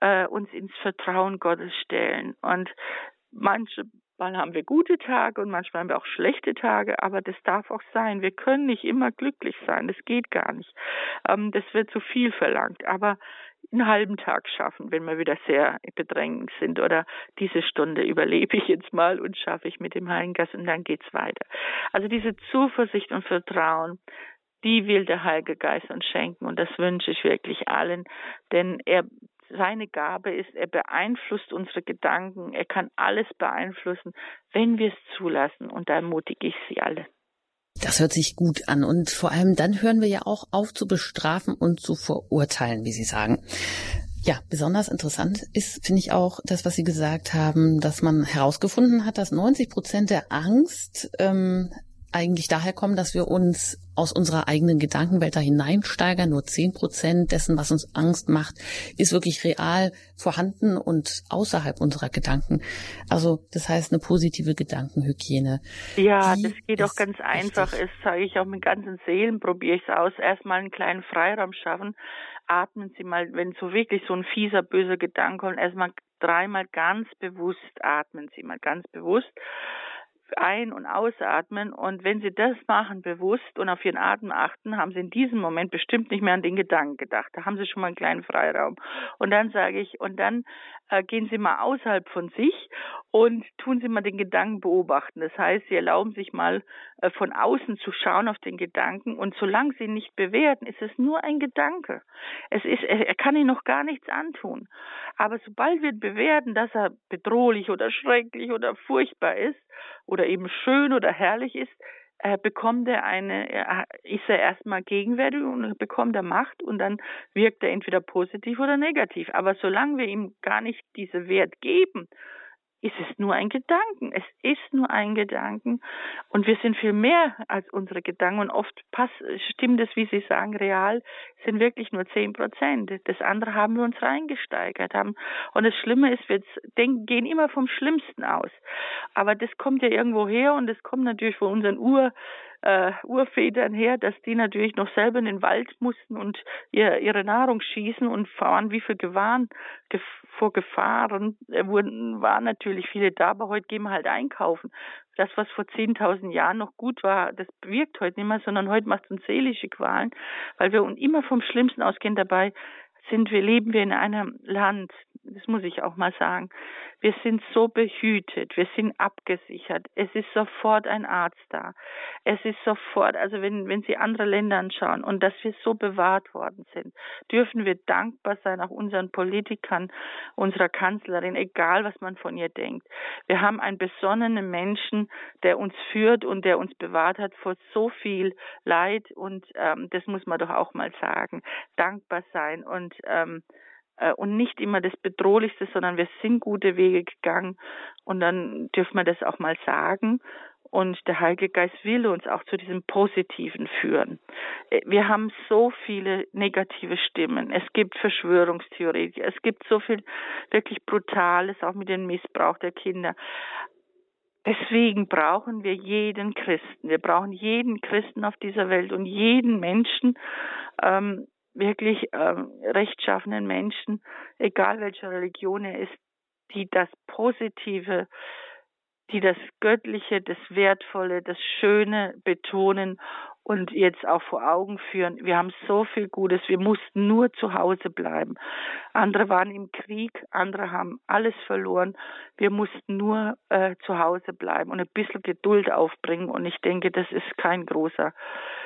äh, uns ins Vertrauen Gottes stellen. Und manchmal haben wir gute Tage und manchmal haben wir auch schlechte Tage, aber das darf auch sein. Wir können nicht immer glücklich sein. Das geht gar nicht. Ähm, das wird zu viel verlangt. Aber einen halben Tag schaffen, wenn wir wieder sehr bedrängend sind oder diese Stunde überlebe ich jetzt mal und schaffe ich mit dem Heiligen Geist und dann geht's weiter. Also diese Zuversicht und Vertrauen, die will der Heilige Geist uns schenken und das wünsche ich wirklich allen, denn er seine Gabe ist, er beeinflusst unsere Gedanken, er kann alles beeinflussen, wenn wir es zulassen und da ermutige ich Sie alle.
Das hört sich gut an und vor allem dann hören wir ja auch auf zu bestrafen und zu verurteilen, wie Sie sagen. Ja, besonders interessant ist, finde ich auch das, was Sie gesagt haben, dass man herausgefunden hat, dass 90 Prozent der Angst ähm, eigentlich daher kommen, dass wir uns aus unserer eigenen Gedankenwelt da hineinsteigern. Nur zehn Prozent dessen, was uns Angst macht, ist wirklich real vorhanden und außerhalb unserer Gedanken. Also das heißt eine positive Gedankenhygiene.
Ja, das geht auch ganz einfach. Das sage ich auch mit ganzen Seelen, probiere ich es aus. Erstmal einen kleinen Freiraum schaffen. Atmen Sie mal, wenn so wirklich so ein fieser, böser Gedanke kommt, erstmal dreimal ganz bewusst atmen Sie mal ganz bewusst ein- und ausatmen. Und wenn Sie das machen bewusst und auf Ihren Atem achten, haben Sie in diesem Moment bestimmt nicht mehr an den Gedanken gedacht. Da haben Sie schon mal einen kleinen Freiraum. Und dann sage ich, und dann äh, gehen Sie mal außerhalb von sich und tun Sie mal den Gedanken beobachten. Das heißt, Sie erlauben sich mal äh, von außen zu schauen auf den Gedanken und solange Sie ihn nicht bewerten, ist es nur ein Gedanke. Es ist, er, kann Ihnen noch gar nichts antun. Aber sobald wir bewerten, dass er bedrohlich oder schrecklich oder furchtbar ist oder eben schön oder herrlich ist, bekommt er eine, er, ist er erstmal gegenwärtig und bekommt er Macht und dann wirkt er entweder positiv oder negativ. Aber solange wir ihm gar nicht diese Wert geben ist es nur ein Gedanken. Es ist nur ein Gedanken. Und wir sind viel mehr als unsere Gedanken. Und oft passt, stimmt es, wie Sie sagen, real sind wirklich nur zehn Prozent. Das andere haben wir uns reingesteigert haben. Und das Schlimme ist, wir denken, gehen immer vom Schlimmsten aus. Aber das kommt ja irgendwo her und das kommt natürlich von unseren Ur, äh, Urvätern her, dass die natürlich noch selber in den Wald mussten und ihr, ihre Nahrung schießen und fahren, wie viel Gewahren, gef vor Gefahren äh, wurden, waren natürlich viele da, aber heute gehen wir halt einkaufen. Das, was vor 10.000 Jahren noch gut war, das wirkt heute nicht mehr, sondern heute macht es uns seelische Qualen, weil wir immer vom Schlimmsten ausgehen. Dabei sind wir, leben wir in einem Land, das muss ich auch mal sagen, wir sind so behütet, wir sind abgesichert. Es ist sofort ein Arzt da. Es ist sofort, also wenn, wenn Sie andere Länder anschauen und dass wir so bewahrt worden sind, dürfen wir dankbar sein, auch unseren Politikern, unserer Kanzlerin, egal was man von ihr denkt. Wir haben einen besonnenen Menschen, der uns führt und der uns bewahrt hat vor so viel Leid und ähm, das muss man doch auch mal sagen. Dankbar sein und ähm, äh, und nicht immer das Bedrohlichste, sondern wir sind gute Wege gegangen und dann dürfen wir das auch mal sagen. Und der Heilige Geist will uns auch zu diesem Positiven führen. Äh, wir haben so viele negative Stimmen. Es gibt Verschwörungstheoretiker. Es gibt so viel wirklich Brutales, auch mit dem Missbrauch der Kinder. Deswegen brauchen wir jeden Christen. Wir brauchen jeden Christen auf dieser Welt und jeden Menschen, ähm, wirklich ähm, rechtschaffenen Menschen, egal welcher Religion er ist, die das Positive, die das Göttliche, das Wertvolle, das Schöne betonen und jetzt auch vor Augen führen. Wir haben so viel Gutes, wir mussten nur zu Hause bleiben. Andere waren im Krieg, andere haben alles verloren. Wir mussten nur äh, zu Hause bleiben und ein bisschen Geduld aufbringen. Und ich denke, das ist kein großer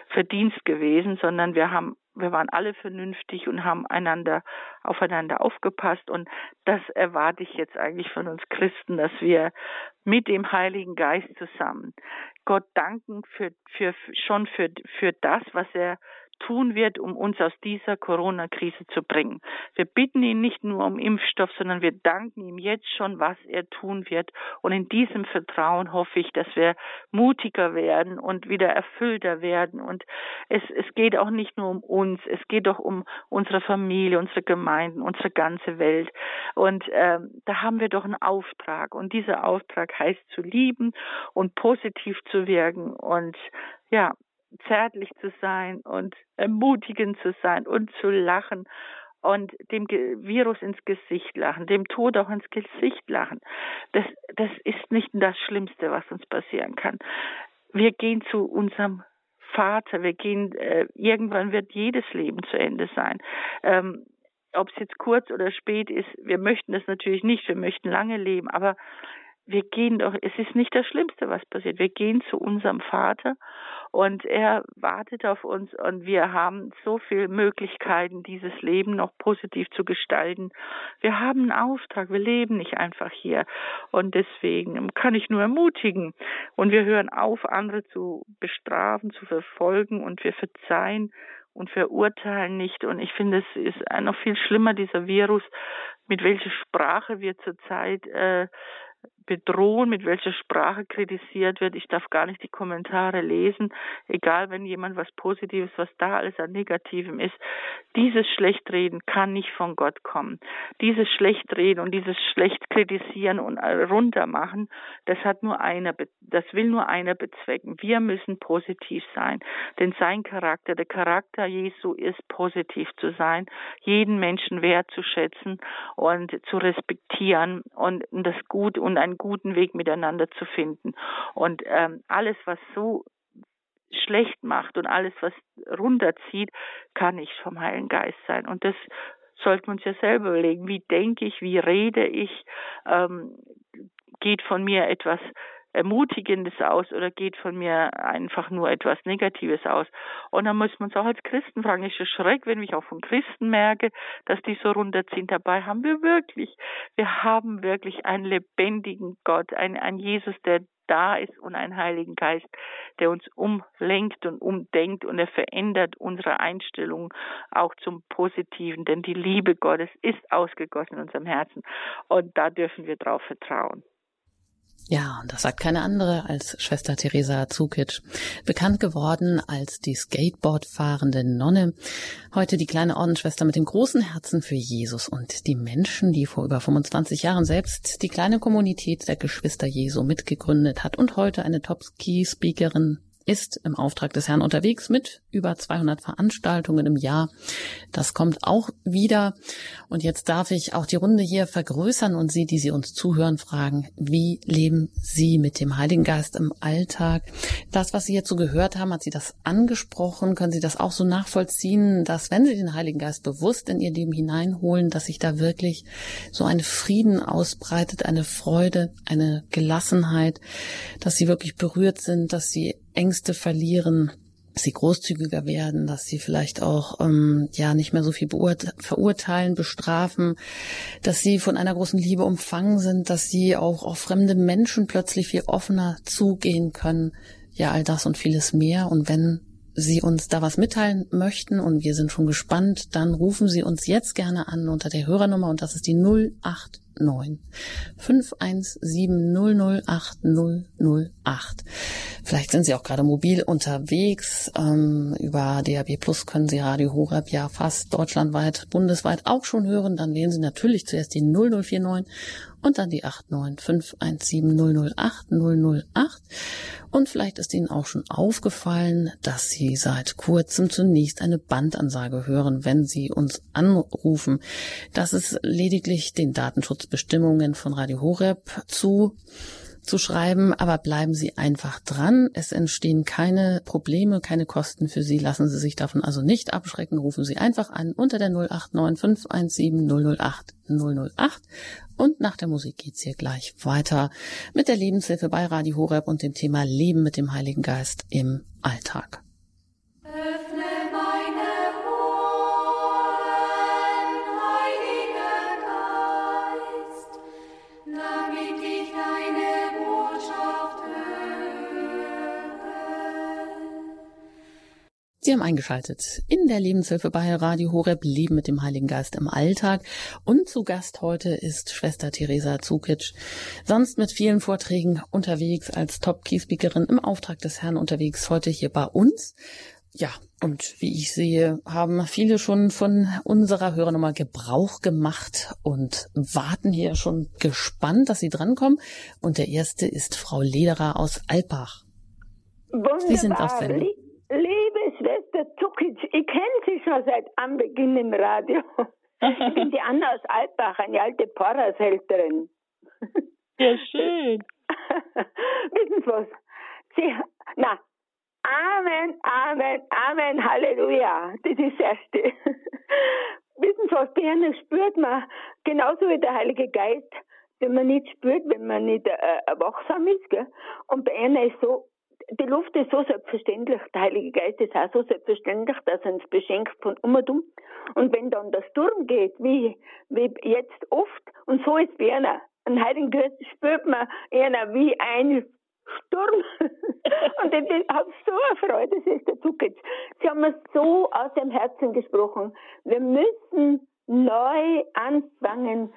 Verdienst gewesen, sondern wir haben wir waren alle vernünftig und haben einander aufeinander aufgepasst. Und das erwarte ich jetzt eigentlich von uns Christen, dass wir mit dem Heiligen Geist zusammen Gott danken für, für schon für für das, was er tun wird, um uns aus dieser Corona-Krise zu bringen. Wir bitten ihn nicht nur um Impfstoff, sondern wir danken ihm jetzt schon, was er tun wird. Und in diesem Vertrauen hoffe ich, dass wir mutiger werden und wieder erfüllter werden. Und es, es geht auch nicht nur um uns, es geht auch um unsere Familie, unsere Gemeinden, unsere ganze Welt. Und ähm, da haben wir doch einen Auftrag. Und dieser Auftrag heißt zu lieben und positiv zu wirken. Und ja, zärtlich zu sein und ermutigend zu sein und zu lachen und dem Virus ins Gesicht lachen, dem Tod auch ins Gesicht lachen. Das, das ist nicht das Schlimmste, was uns passieren kann. Wir gehen zu unserem Vater, wir gehen, äh, irgendwann wird jedes Leben zu Ende sein. Ähm, ob es jetzt kurz oder spät ist, wir möchten das natürlich nicht, wir möchten lange leben, aber wir gehen doch, es ist nicht das Schlimmste, was passiert. Wir gehen zu unserem Vater und er wartet auf uns und wir haben so viele Möglichkeiten, dieses Leben noch positiv zu gestalten. Wir haben einen Auftrag, wir leben nicht einfach hier und deswegen kann ich nur ermutigen und wir hören auf, andere zu bestrafen, zu verfolgen und wir verzeihen und verurteilen nicht. Und ich finde, es ist noch viel schlimmer, dieser Virus, mit welcher Sprache wir zurzeit äh, bedrohen, mit welcher Sprache kritisiert wird. Ich darf gar nicht die Kommentare lesen, egal wenn jemand was Positives, was da alles an Negativem ist. Dieses Schlechtreden kann nicht von Gott kommen. Dieses Schlechtreden und dieses schlecht kritisieren und runtermachen, das hat nur einer, das will nur einer bezwecken. Wir müssen positiv sein, denn sein Charakter, der Charakter Jesu ist positiv zu sein, jeden Menschen wertzuschätzen und zu respektieren und das Gut und ein einen guten Weg miteinander zu finden. Und ähm, alles, was so schlecht macht und alles, was runterzieht, kann nicht vom Heiligen Geist sein. Und das sollte man sich ja selber überlegen. Wie denke ich, wie rede ich? Ähm, geht von mir etwas Ermutigendes aus oder geht von mir einfach nur etwas Negatives aus? Und dann muss man uns auch als Christen fragen, ist es schreck, wenn ich auch von Christen merke, dass die so runterziehen. Dabei haben wir wirklich, wir haben wirklich einen lebendigen Gott, einen, einen Jesus, der da ist und einen Heiligen Geist, der uns umlenkt und umdenkt und er verändert unsere Einstellung auch zum Positiven, denn die Liebe Gottes ist ausgegossen in unserem Herzen und da dürfen wir drauf vertrauen.
Ja, und das sagt keine andere als Schwester Theresa Zukic, bekannt geworden als die Skateboard fahrende Nonne. Heute die kleine Ordensschwester mit dem großen Herzen für Jesus und die Menschen, die vor über 25 Jahren selbst die kleine Kommunität der Geschwister Jesu mitgegründet hat und heute eine Top-Ski-Speakerin ist im Auftrag des Herrn unterwegs mit über 200 Veranstaltungen im Jahr. Das kommt auch wieder. Und jetzt darf ich auch die Runde hier vergrößern und Sie, die Sie uns zuhören, fragen, wie leben Sie mit dem Heiligen Geist im Alltag? Das, was Sie so gehört haben, hat Sie das angesprochen? Können Sie das auch so nachvollziehen, dass wenn Sie den Heiligen Geist bewusst in Ihr Leben hineinholen, dass sich da wirklich so ein Frieden ausbreitet, eine Freude, eine Gelassenheit, dass Sie wirklich berührt sind, dass Sie Ängste verlieren, dass sie großzügiger werden, dass sie vielleicht auch ähm, ja nicht mehr so viel verurteilen, bestrafen, dass sie von einer großen Liebe umfangen sind, dass sie auch auf fremde Menschen plötzlich viel offener zugehen können. Ja, all das und vieles mehr. Und wenn Sie uns da was mitteilen möchten und wir sind schon gespannt, dann rufen Sie uns jetzt gerne an unter der Hörernummer und das ist die 089 517 008 008. Vielleicht sind Sie auch gerade mobil unterwegs. Ähm, über DAB Plus können Sie Radio Horeb ja fast deutschlandweit, bundesweit auch schon hören. Dann wählen Sie natürlich zuerst die 0049 und dann die 89517008008. Und vielleicht ist Ihnen auch schon aufgefallen, dass Sie seit kurzem zunächst eine Bandansage hören, wenn Sie uns anrufen. Das ist lediglich den Datenschutzbestimmungen von Radio Horeb zu zu schreiben, aber bleiben Sie einfach dran. Es entstehen keine Probleme, keine Kosten für Sie. Lassen Sie sich davon also nicht abschrecken. Rufen Sie einfach an unter der 089 517 008 008 und nach der Musik geht's hier gleich weiter mit der Lebenshilfe bei Radio Horeb und dem Thema Leben mit dem Heiligen Geist im Alltag. Sie haben eingeschaltet in der Lebenshilfe bei Radio Horeb Leben mit dem Heiligen Geist im Alltag. Und zu Gast heute ist Schwester Theresa Zukic, sonst mit vielen Vorträgen unterwegs als Top-Key-Speakerin im Auftrag des Herrn unterwegs, heute hier bei uns. Ja, und wie ich sehe, haben viele schon von unserer Hörernummer Gebrauch gemacht und warten hier schon gespannt, dass sie drankommen. Und der erste ist Frau Lederer aus Alpbach.
Wunderbar. Sie sind auf Sendung. Liebe schon seit Anbeginn im Radio. Ich bin die Anna aus Altbach, eine alte Pfarrershälterin.
Ja, schön. [laughs]
Wissen Sie was? Sie, na, Amen, Amen, Amen, Halleluja. Das ist das Erste. [laughs] Wissen Sie was? Bei spürt man, genauso wie der Heilige Geist, den man nicht spürt, wenn man nicht äh, wachsam ist. Gell? Und bei einer ist so, die Luft ist so selbstverständlich, der Heilige Geist ist auch so selbstverständlich, dass er uns beschenkt von Umerdum. Und wenn dann der Sturm geht, wie, wie jetzt oft, und so ist bei einer, ein Heiligen Geist spürt man einer wie ein Sturm. [laughs] und ich habe so eine Freude, das ist der Zuckitz. Sie haben mir so aus dem Herzen gesprochen. Wir müssen neu anfangen,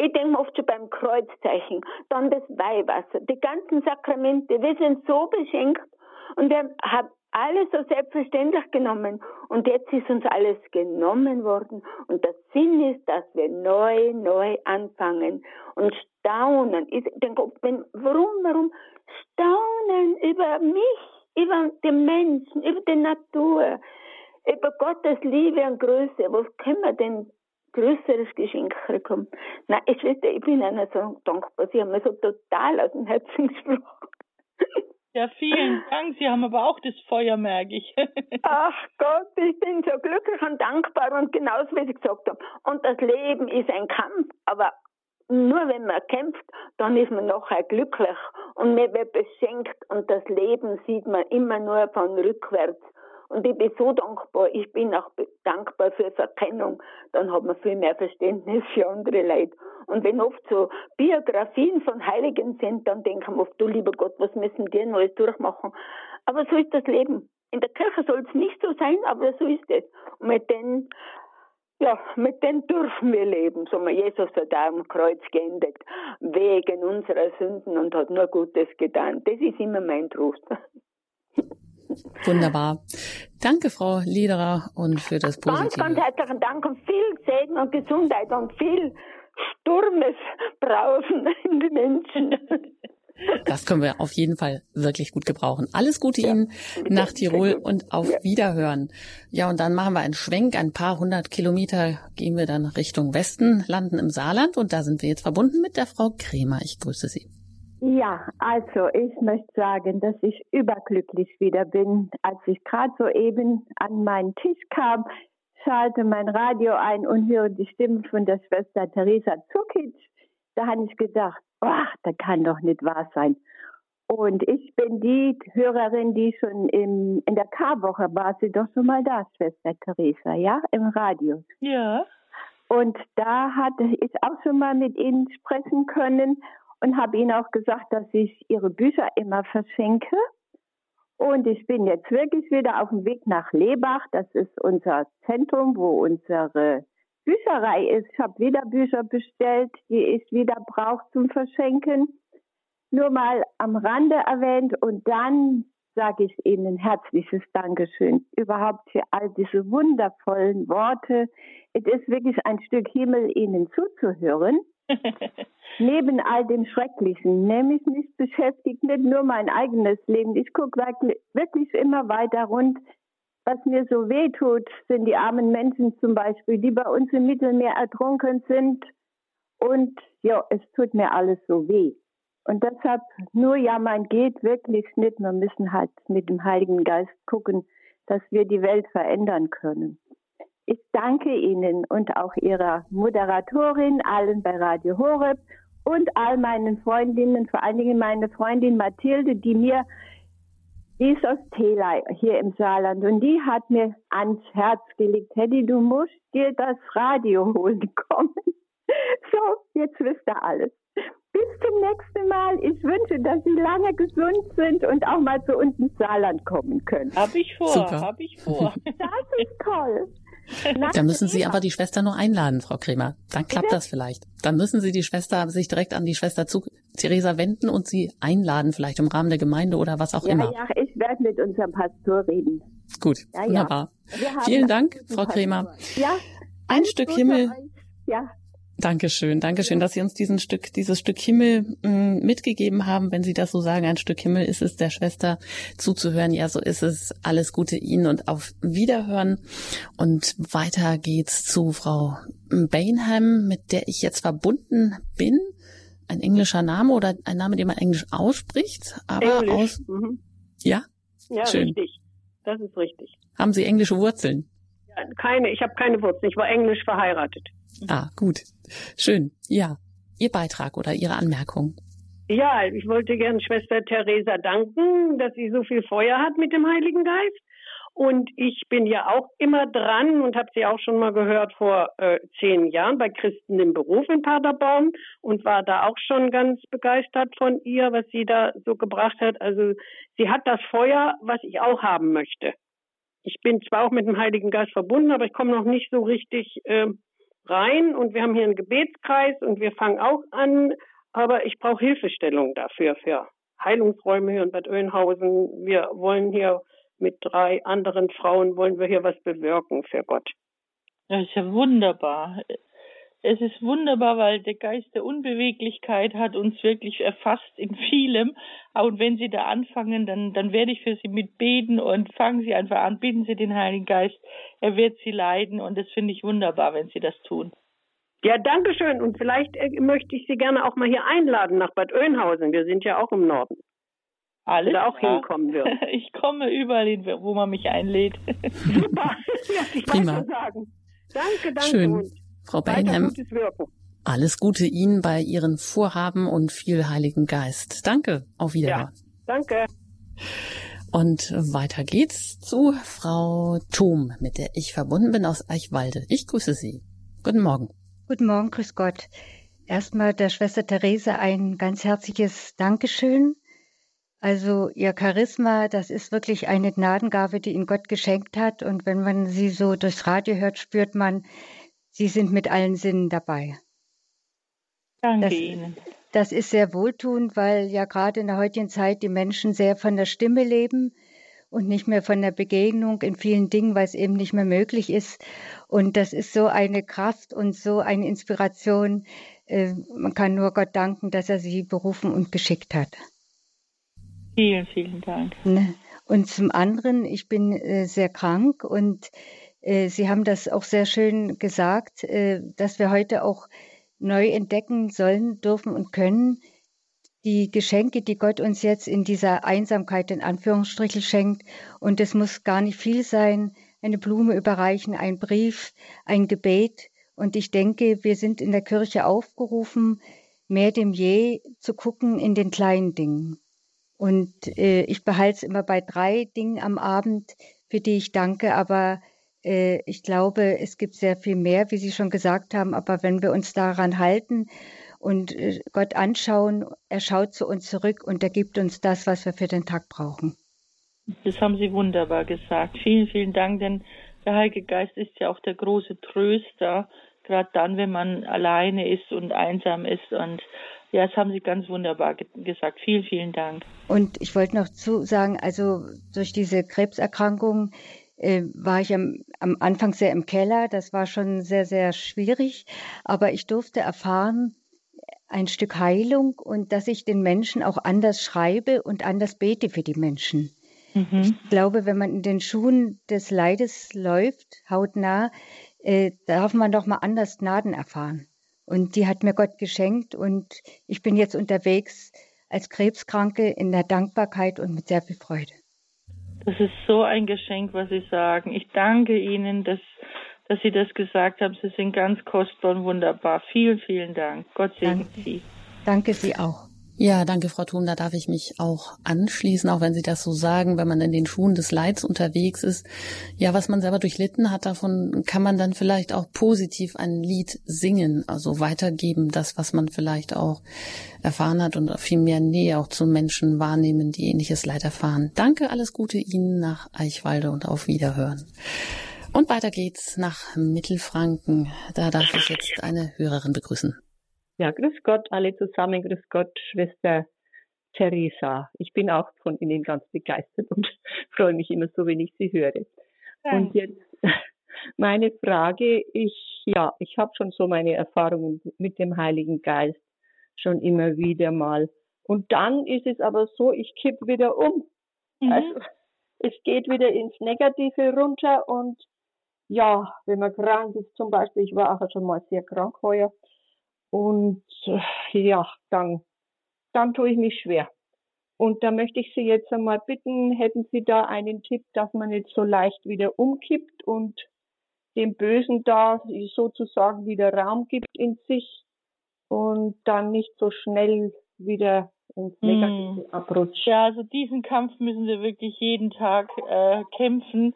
ich denke oft schon beim Kreuzzeichen, dann das Weihwasser, die ganzen Sakramente. Wir sind so beschenkt und wir haben alles so selbstverständlich genommen. Und jetzt ist uns alles genommen worden. Und der Sinn ist, dass wir neu, neu anfangen und staunen. Ich denke, warum, warum staunen über mich, über den Menschen, über die Natur, über Gottes Liebe und Größe? Was können wir denn größeres Geschenk bekommen. Nein, ich, weiß, ich bin einer so dankbar. Sie haben mir so total aus dem Herzen gesprochen.
Ja, vielen [laughs] Dank. Sie haben aber auch das Feuer, merke ich. [laughs]
Ach Gott, ich bin so glücklich und dankbar und genauso wie Sie gesagt haben. Und das Leben ist ein Kampf, aber nur wenn man kämpft, dann ist man nachher glücklich und man wird beschenkt und das Leben sieht man immer nur von rückwärts. Und ich bin so dankbar, ich bin auch dankbar für Verkennung. Dann hat man viel mehr Verständnis für andere Leute. Und wenn oft so Biografien von Heiligen sind, dann denken wir oft, du lieber Gott, was müssen die Neues durchmachen? Aber so ist das Leben. In der Kirche soll es nicht so sein, aber so ist es. Und mit den ja, mit denen dürfen wir leben. So, Jesus hat auch am Kreuz geendet, wegen unserer Sünden und hat nur Gutes getan. Das ist immer mein Trost. [laughs]
Wunderbar. Danke, Frau Liederer, und für das Positive.
Ganz, ganz herzlichen Dank und viel Segen und Gesundheit und viel Sturmes Brausen [laughs] in die Menschen.
Das können wir auf jeden Fall wirklich gut gebrauchen. Alles Gute ja, Ihnen nach Tirol und auf ja. Wiederhören. Ja, und dann machen wir einen Schwenk. Ein paar hundert Kilometer gehen wir dann Richtung Westen, landen im Saarland und da sind wir jetzt verbunden mit der Frau Kremer. Ich grüße Sie.
Ja, also ich möchte sagen, dass ich überglücklich wieder bin. Als ich gerade soeben an meinen Tisch kam, schalte mein Radio ein und höre die Stimme von der Schwester Theresa Zukic. Da habe ich gedacht, ach, das kann doch nicht wahr sein. Und ich bin die Hörerin, die schon im, in der K-Woche war, sie doch schon mal da, Schwester Theresa, ja, im Radio.
Ja.
Und da hatte ich auch schon mal mit Ihnen sprechen können und habe ihnen auch gesagt, dass ich ihre Bücher immer verschenke. Und ich bin jetzt wirklich wieder auf dem Weg nach Lebach. Das ist unser Zentrum, wo unsere Bücherei ist. Ich habe wieder Bücher bestellt, die ich wieder brauche zum Verschenken. Nur mal am Rande erwähnt und dann sage ich Ihnen herzliches Dankeschön überhaupt für all diese wundervollen Worte. Es ist wirklich ein Stück Himmel, Ihnen zuzuhören. Neben all dem Schrecklichen, nämlich mich beschäftigt nicht nur mein eigenes Leben. Ich gucke wirklich immer weiter rund. Was mir so weh tut, sind die armen Menschen zum Beispiel, die bei uns im Mittelmeer ertrunken sind. Und ja, es tut mir alles so weh. Und deshalb nur jammern geht wirklich nicht. Wir müssen halt mit dem Heiligen Geist gucken, dass wir die Welt verändern können. Ich danke Ihnen und auch Ihrer Moderatorin, allen bei Radio Horeb und all meinen Freundinnen, vor allen Dingen meine Freundin Mathilde, die mir, die ist aus Tela hier im Saarland und die hat mir ans Herz gelegt, Teddy, du musst dir das Radio holen [laughs] kommen. So, jetzt wisst ihr alles. Bis zum nächsten Mal. Ich wünsche, dass Sie lange gesund sind und auch mal zu uns ins Saarland kommen können.
Hab ich vor, Super. hab ich vor.
Das ist toll. [laughs]
Da müssen Sie aber die Schwester noch einladen, Frau Kremer. Dann klappt das vielleicht. Dann müssen Sie die Schwester sich direkt an die Schwester zu Theresa wenden und sie einladen, vielleicht im Rahmen der Gemeinde oder was auch
ja,
immer.
Ja, ich werde mit unserem Pastor reden.
Gut, ja, wunderbar. Vielen Dank, Frau Kremer.
Ja.
Ein Stück Himmel.
Ja.
Dankeschön, Dankeschön, dass Sie uns diesen Stück, dieses Stück Himmel mh, mm, mitgegeben haben. Wenn Sie das so sagen, ein Stück Himmel ist es der Schwester zuzuhören. Ja, so ist es. Alles Gute Ihnen und auf Wiederhören. Und weiter geht's zu Frau Bainham, mit der ich jetzt verbunden bin. Ein englischer Name oder ein Name, den man englisch ausspricht, aber
Englisch.
aus.
Mhm.
Ja?
Ja,
Schön.
richtig. Das ist richtig.
Haben Sie englische Wurzeln?
Ja, keine, ich habe keine Wurzeln. Ich war englisch verheiratet.
Ah, gut. Schön. Ja. Ihr Beitrag oder Ihre Anmerkung.
Ja, ich wollte gern Schwester Theresa danken, dass sie so viel Feuer hat mit dem Heiligen Geist. Und ich bin ja auch immer dran und habe sie auch schon mal gehört vor äh, zehn Jahren bei Christen im Beruf in Paderborn und war da auch schon ganz begeistert von ihr, was sie da so gebracht hat. Also sie hat das Feuer, was ich auch haben möchte. Ich bin zwar auch mit dem Heiligen Geist verbunden, aber ich komme noch nicht so richtig äh, rein und wir haben hier einen Gebetskreis und wir fangen auch an, aber ich brauche Hilfestellung dafür, für Heilungsräume hier in Bad Oeynhausen. Wir wollen hier mit drei anderen Frauen, wollen wir hier was bewirken für Gott.
Das ist ja wunderbar. Es ist wunderbar, weil der Geist der Unbeweglichkeit hat uns wirklich erfasst in vielem. Und wenn Sie da anfangen, dann, dann werde ich für Sie mitbeten und fangen Sie einfach an, bitten Sie den Heiligen Geist. Er wird Sie leiden und das finde ich wunderbar, wenn Sie das tun.
Ja, danke schön. Und vielleicht äh, möchte ich Sie gerne auch mal hier einladen nach Bad Oeynhausen. Wir sind ja auch im Norden.
Alles
Oder auch
klar.
hinkommen wird. [laughs]
Ich komme überall hin, wo man mich einlädt.
Super. [laughs] Ja, ich
Prima.
Danke, danke.
Schön. Frau
Wirken.
alles Gute Ihnen bei Ihren Vorhaben und viel Heiligen Geist. Danke. Auf Wiederhören.
Danke.
Und weiter geht's zu Frau Thom, mit der ich verbunden bin aus Eichwalde. Ich grüße Sie. Guten Morgen.
Guten Morgen, grüß Gott. Erstmal der Schwester Therese ein ganz herzliches Dankeschön. Also ihr Charisma, das ist wirklich eine Gnadengabe, die Ihnen Gott geschenkt hat. Und wenn man sie so durchs Radio hört, spürt man, Sie sind mit allen Sinnen dabei.
Danke
Das-
Ihnen.
Das ist sehr wohltuend, weil ja gerade in der heutigen Zeit die Menschen sehr von der Stimme leben und nicht mehr von der Begegnung in vielen Dingen, weil es eben nicht mehr möglich ist. Und das ist so eine Kraft und so eine Inspiration. Äh, Man kann nur Gott danken, dass er sie berufen und geschickt hat.
Vielen, vielen Dank.
Ne? Und zum anderen, ich bin äh, sehr krank und Sie haben das auch sehr schön gesagt, äh, dass wir heute auch neu entdecken sollen, dürfen und können, die Geschenke, die Gott uns jetzt in dieser Einsamkeit in Anführungsstrichen schenkt. Und es muss gar nicht viel sein, eine Blume überreichen, ein Brief, ein Gebet. Und ich denke, wir sind in der Kirche aufgerufen, mehr denn je zu gucken in den kleinen Dingen. Und äh, ich behalte es immer bei drei Dingen am Abend, für die ich danke, aber äh, ich glaube, es gibt sehr viel mehr, wie Sie schon gesagt haben, aber wenn wir uns daran halten und äh, Gott anschauen, er schaut zu uns zurück und er gibt uns das, was wir für den Tag brauchen.
Das haben Sie wunderbar gesagt. Vielen, vielen Dank, denn der Heilige Geist ist ja auch der große Tröster, gerade dann, wenn man alleine ist und einsam ist. Und ja, das haben Sie ganz wunderbar ge gesagt. Vielen, vielen Dank.
Und ich wollte noch zu sagen, also durch diese Krebserkrankung äh, war ich am, am Anfang sehr im Keller. Das war schon sehr, sehr schwierig. Aber ich durfte erfahren, ein Stück Heilung und dass ich den Menschen auch anders schreibe und anders bete für die Menschen. Mhm. Ich glaube, wenn man in den Schuhen des Leides läuft, hautnah, äh, darf man doch mal anders Gnaden erfahren. Und die hat mir Gott geschenkt und ich bin jetzt unterwegs als Krebskranke in der Dankbarkeit und mit sehr viel Freude.
Das ist so ein Geschenk, was Sie sagen. Ich danke Ihnen, dass, dass Sie das gesagt haben. Sie sind ganz kostbar und wunderbar. Vielen, vielen Dank. Gott segne Sie.
Danke Sie auch.
Ja, danke, Frau Thum. Da darf ich mich auch anschließen, auch wenn Sie das so sagen, wenn man in den Schuhen des Leids unterwegs ist. Ja, was man selber durchlitten hat, davon kann man dann vielleicht auch positiv ein Lied singen, also weitergeben, das, was man vielleicht auch erfahren hat und viel mehr Nähe auch zu Menschen wahrnehmen, die ähnliches Leid erfahren. Danke, alles Gute Ihnen nach Eichwalde und auf Wiederhören. Und weiter geht's nach Mittelfranken. Da darf ich jetzt eine Hörerin begrüßen.
Ja, grüß Gott alle zusammen, grüß Gott, Schwester Theresa. Ich bin auch von Ihnen ganz begeistert und [laughs] freue mich immer so, wenn ich Sie höre. Ja. Und jetzt [laughs] meine Frage, ich, ja, ich habe schon so meine Erfahrungen mit dem Heiligen Geist schon immer wieder mal. Und dann ist es aber so, ich kipp wieder um. Mhm. Also es geht wieder ins Negative runter und ja, wenn man krank ist, zum Beispiel, ich war auch schon mal sehr krank heuer, und äh, ja, dann, dann tue ich mich schwer. Und da möchte ich Sie jetzt einmal bitten, hätten Sie da einen Tipp, dass man nicht so leicht wieder umkippt und dem Bösen da sozusagen wieder Raum gibt in sich und dann nicht so schnell wieder ins hm. Negative mm. abrutscht.
Ja, also diesen Kampf müssen wir wirklich jeden Tag äh, kämpfen,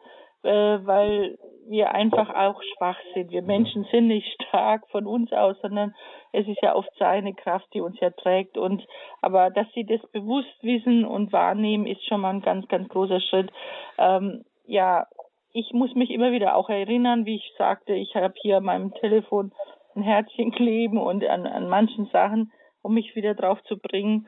weil wir einfach auch schwach sind. Wir Menschen sind nicht stark von uns aus, sondern es ist ja oft seine Kraft, die uns ja trägt. Und aber dass sie das bewusst wissen und wahrnehmen, ist schon mal ein ganz, ganz großer Schritt. Ähm, ja, ich muss mich immer wieder auch erinnern, wie ich sagte, ich habe hier an meinem Telefon ein Herzchen kleben und an, an manchen Sachen, um mich wieder drauf zu bringen,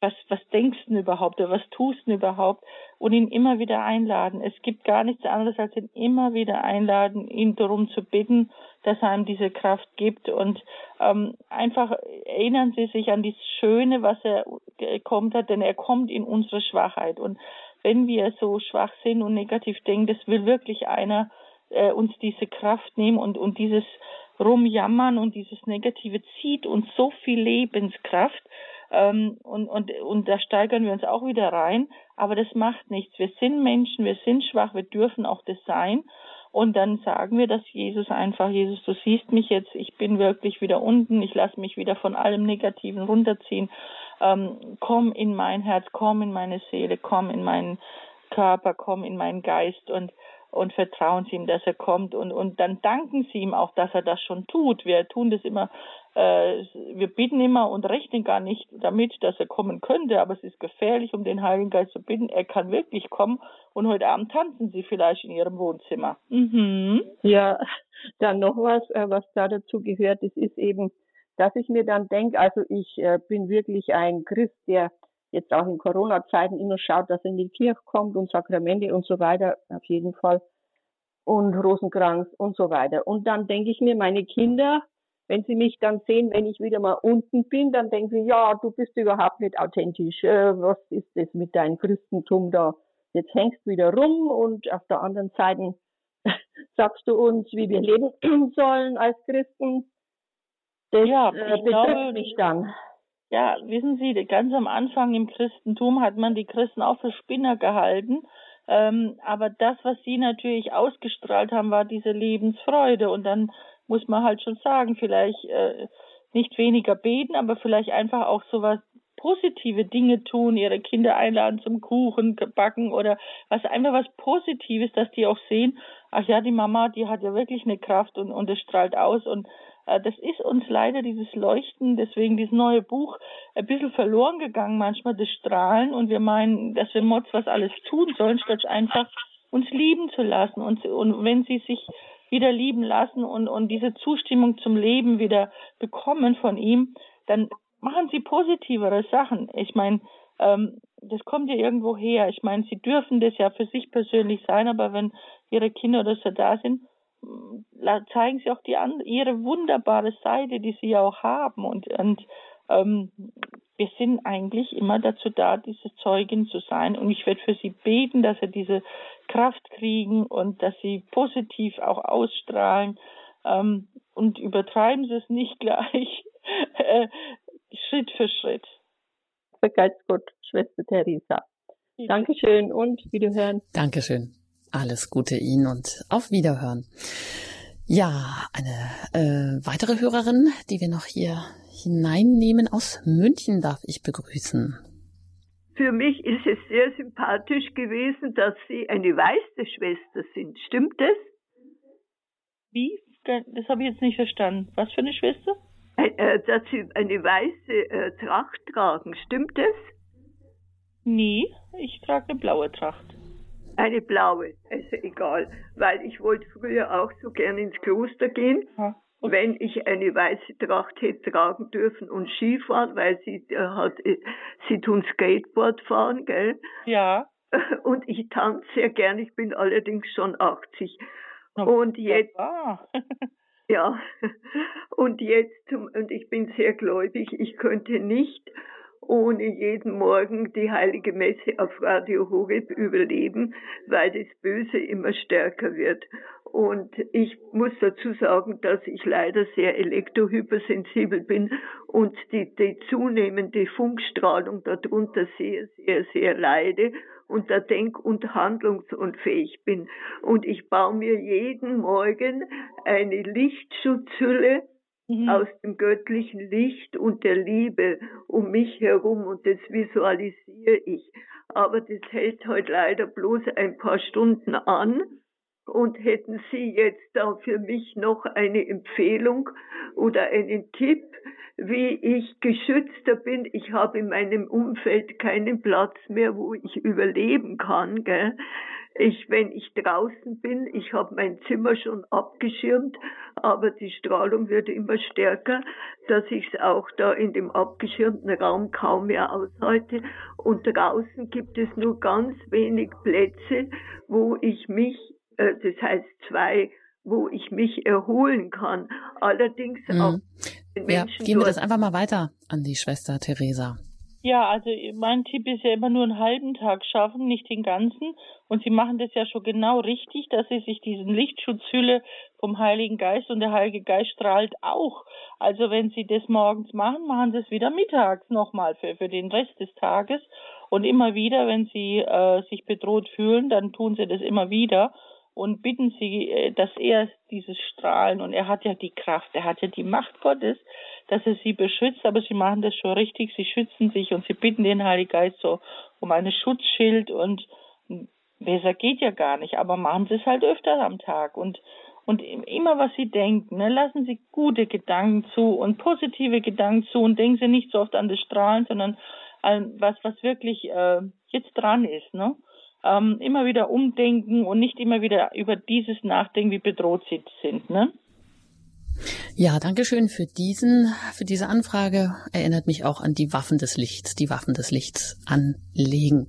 was, was denkst du überhaupt oder was tust du überhaupt? Und ihn immer wieder einladen. Es gibt gar nichts anderes als ihn immer wieder einladen, ihn darum zu bitten, dass er ihm diese Kraft gibt. Und ähm, einfach erinnern Sie sich an dieses Schöne, was er kommt hat, denn er kommt in unsere Schwachheit. Und wenn wir so schwach sind und negativ denken, das will wirklich einer äh, uns diese Kraft nehmen und, und dieses Rumjammern und dieses Negative zieht uns so viel Lebenskraft ähm, und, und, und da steigern wir uns auch wieder rein. Aber das macht nichts. Wir sind Menschen, wir sind schwach, wir dürfen auch das sein. Und dann sagen wir das Jesus einfach, Jesus, du siehst mich jetzt, ich bin wirklich wieder unten, ich lasse mich wieder von allem Negativen runterziehen. Ähm, komm in mein Herz, komm in meine Seele, komm in meinen Körper, komm in meinen Geist und und vertrauen Sie ihm, dass er kommt und und dann danken Sie ihm auch, dass er das schon tut. Wir tun das immer äh, wir bitten immer und rechnen gar nicht damit, dass er kommen könnte, aber es ist gefährlich, um den Heiligen Geist zu bitten. Er kann wirklich kommen und heute Abend tanzen Sie vielleicht in Ihrem Wohnzimmer.
Mhm. Ja, dann noch was, äh, was da dazu gehört, das ist eben, dass ich mir dann denke, also ich äh, bin wirklich ein Christ, der jetzt auch in Corona-Zeiten immer schaut, dass er in die Kirche kommt und Sakramente und so weiter, auf jeden Fall. Und Rosenkranz und so weiter. Und dann denke ich mir, meine Kinder, wenn sie mich dann sehen, wenn ich wieder mal unten bin, dann denken sie, ja, du bist überhaupt nicht authentisch. Äh, was ist das mit deinem Christentum da? Jetzt hängst du wieder rum und auf der anderen Seite [laughs] sagst du uns, wie wir leben [clears throat] sollen als Christen.
Das ja, äh, betrifft mich dann. Ja, wissen Sie, ganz am Anfang im Christentum hat man die Christen auch für Spinner gehalten. Ähm, aber das, was sie natürlich ausgestrahlt haben, war diese Lebensfreude. Und dann muss man halt schon sagen, vielleicht äh, nicht weniger beten, aber vielleicht einfach auch sowas positive Dinge tun, ihre Kinder einladen zum Kuchen backen oder was einfach was Positives, dass die auch sehen, ach ja, die Mama, die hat ja wirklich eine Kraft und, und es strahlt aus und das ist uns leider dieses Leuchten, deswegen dieses neue Buch, ein bisschen verloren gegangen, manchmal das Strahlen und wir meinen, dass wir Mods was alles tun sollen, statt einfach uns lieben zu lassen und, und wenn sie sich wieder lieben lassen und, und diese Zustimmung zum Leben wieder bekommen von ihm, dann machen sie positivere Sachen. Ich meine, ähm, das kommt ja irgendwo her. Ich meine, sie dürfen das ja für sich persönlich sein, aber wenn ihre Kinder oder so da sind, zeigen sie auch die andere, ihre wunderbare Seite, die sie ja auch haben. Und, und ähm, wir sind eigentlich immer dazu da, diese Zeugin zu sein. Und ich werde für sie beten, dass sie diese Kraft kriegen und dass sie positiv auch ausstrahlen. Ähm, und übertreiben sie es nicht [laughs] gleich, äh, Schritt für Schritt.
Vergeiz Gott, Schwester Theresa. Dankeschön und Wiederhören.
Dankeschön. Alles Gute Ihnen und auf Wiederhören. Ja, eine äh, weitere Hörerin, die wir noch hier hineinnehmen aus München, darf ich begrüßen.
Für mich ist es sehr sympathisch gewesen, dass Sie eine weiße Schwester sind. Stimmt das?
Wie? Das habe ich jetzt nicht verstanden. Was für eine Schwester?
Äh, dass Sie eine weiße äh, Tracht tragen. Stimmt das?
Nee, ich trage eine blaue Tracht.
Eine blaue, also egal, weil ich wollte früher auch so gern ins Kloster gehen. Ja. Wenn ich eine weiße Tracht hätte tragen dürfen und Skifahren, weil sie äh, hat, äh, sie tun Skateboard fahren, gell?
Ja. [laughs]
Und ich tanze sehr gern, ich bin allerdings schon 80. und jetzt, ja, [laughs] [laughs] und jetzt, und ich bin sehr gläubig, ich könnte nicht ohne jeden Morgen die heilige Messe auf Radio Horeb überleben, weil das Böse immer stärker wird. Und ich muss dazu sagen, dass ich leider sehr elektrohypersensibel bin und die, die zunehmende Funkstrahlung darunter sehr, sehr, sehr leide und da denk- und handlungsunfähig bin. Und ich baue mir jeden Morgen eine Lichtschutzhülle mhm. aus dem göttlichen Licht und der Liebe um mich herum und das visualisiere ich. Aber das hält heute leider bloß ein paar Stunden an. Und hätten Sie jetzt da für mich noch eine Empfehlung oder einen Tipp, wie ich geschützter bin? Ich habe in meinem Umfeld keinen Platz mehr, wo ich überleben kann. Gell? Ich, wenn ich draußen bin, ich habe mein Zimmer schon abgeschirmt, aber die Strahlung wird immer stärker, dass ich es auch da in dem abgeschirmten Raum kaum mehr aushalte. Und draußen gibt es nur ganz wenig Plätze, wo ich mich, äh, das heißt zwei, wo ich mich erholen kann. Allerdings mhm. auch.
Ja, geben wir das einfach mal weiter an die Schwester Theresa.
Ja, also mein Tipp ist ja immer nur einen halben Tag schaffen, nicht den ganzen. Und Sie machen das ja schon genau richtig, dass Sie sich diesen Lichtschutzhülle vom Heiligen Geist und der Heilige Geist strahlt auch. Also wenn Sie das morgens machen, machen Sie es wieder mittags nochmal für, für den Rest des Tages. Und immer wieder, wenn Sie äh, sich bedroht fühlen, dann tun Sie das immer wieder und bitten Sie, äh, dass er dieses Strahlen und er hat ja die Kraft, er hat ja die Macht Gottes, dass er sie beschützt, aber sie machen das schon richtig, sie schützen sich und sie bitten den Heiligen Geist so um ein Schutzschild und besser geht ja gar nicht, aber machen sie es halt öfter am Tag und und immer was sie denken, ne, lassen sie gute Gedanken zu und positive Gedanken zu und denken sie nicht so oft an das Strahlen, sondern an was was wirklich äh, jetzt dran ist, ne? Ähm, immer wieder umdenken und nicht immer wieder über dieses nachdenken, wie bedroht sie sind, ne?
Ja, danke schön für diesen, für diese Anfrage. Erinnert mich auch an die Waffen des Lichts, die Waffen des Lichts anlegen.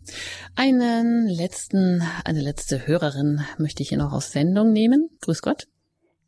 Einen letzten, eine letzte Hörerin möchte ich hier noch aus Sendung nehmen. Grüß Gott.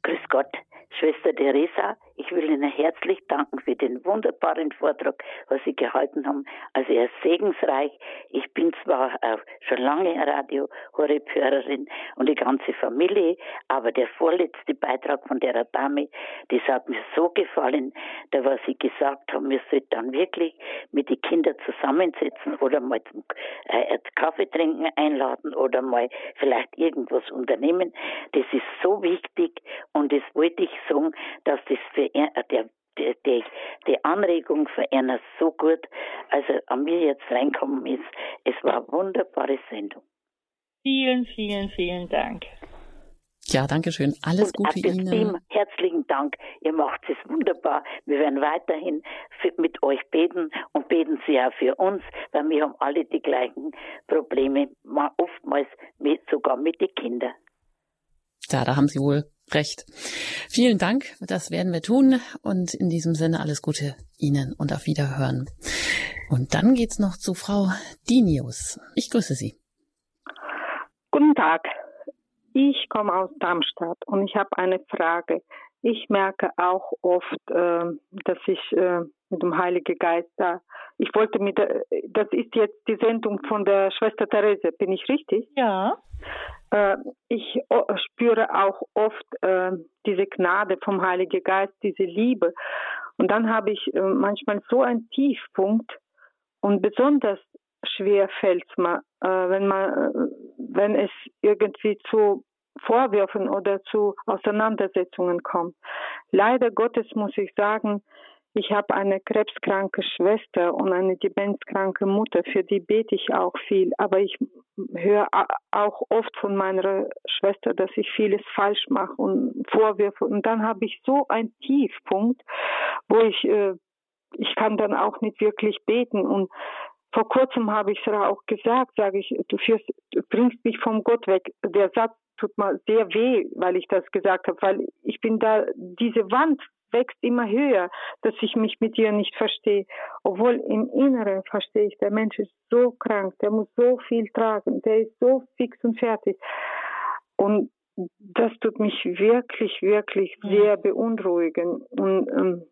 Grüß Gott. Schwester Theresa, ich will Ihnen herzlich danken für den wunderbaren Vortrag, was Sie gehalten haben. Also er ist segensreich. Ich bin zwar äh, schon lange Radio Horeb-Hörerin und die ganze Familie, aber der vorletzte Beitrag von der Dame, das hat mir so gefallen, da was Sie gesagt haben, wir sollten dann wirklich mit den Kindern zusammensetzen oder mal zum äh, Kaffee trinken einladen oder mal vielleicht irgendwas unternehmen. Das ist so wichtig und das wollte ich sagen, dass das für er, der die, die, Anregung für einer so gut, also an mir jetzt reinkommen ist. Es war eine wunderbare Sendung.
Vielen, vielen, vielen Dank.
Ja, danke schön. Alles
und
Gute Ihnen.
Team, herzlichen Dank. Ihr macht es wunderbar. Wir werden weiterhin für, mit euch beten und beten Sie auch für uns, weil wir haben alle die gleichen Probleme, oftmals mit, sogar mit den Kindern.
Ja, da haben Sie wohl recht. Vielen Dank. Das werden wir tun. Und in diesem Sinne alles Gute Ihnen und auf Wiederhören. Und dann geht's noch zu Frau Dinius. Ich grüße Sie.
Guten Tag. Ich komme aus Darmstadt und ich habe eine Frage. Ich merke auch oft, äh, dass ich äh, mit dem Heiligen Geist da, ich wollte mit, der, das ist jetzt die Sendung von der Schwester Therese, bin ich richtig?
Ja.
Äh, ich spüre auch oft äh, diese Gnade vom Heiligen Geist, diese Liebe. Und dann habe ich äh, manchmal so einen Tiefpunkt und besonders schwer fällt es mir, äh, wenn man, wenn es irgendwie zu Vorwürfen oder zu Auseinandersetzungen kommt. Leider Gottes muss ich sagen, ich habe eine krebskranke Schwester und eine demenzkranke Mutter, für die bete ich auch viel. Aber ich höre auch oft von meiner Schwester, dass ich vieles falsch mache und Vorwürfe. Und dann habe ich so einen Tiefpunkt, wo ich, äh, ich kann dann auch nicht wirklich beten. Und vor kurzem habe ich es auch gesagt, sage ich, du, führst, du bringst mich vom Gott weg. Der Satz tut mir sehr weh, weil ich das gesagt habe, weil ich bin da, diese Wand wächst immer höher, dass ich mich mit ihr nicht verstehe. Obwohl im Inneren verstehe ich, der Mensch ist so krank, der muss so viel tragen, der ist so fix und fertig. Und das tut mich wirklich, wirklich sehr beunruhigen. Und ähm,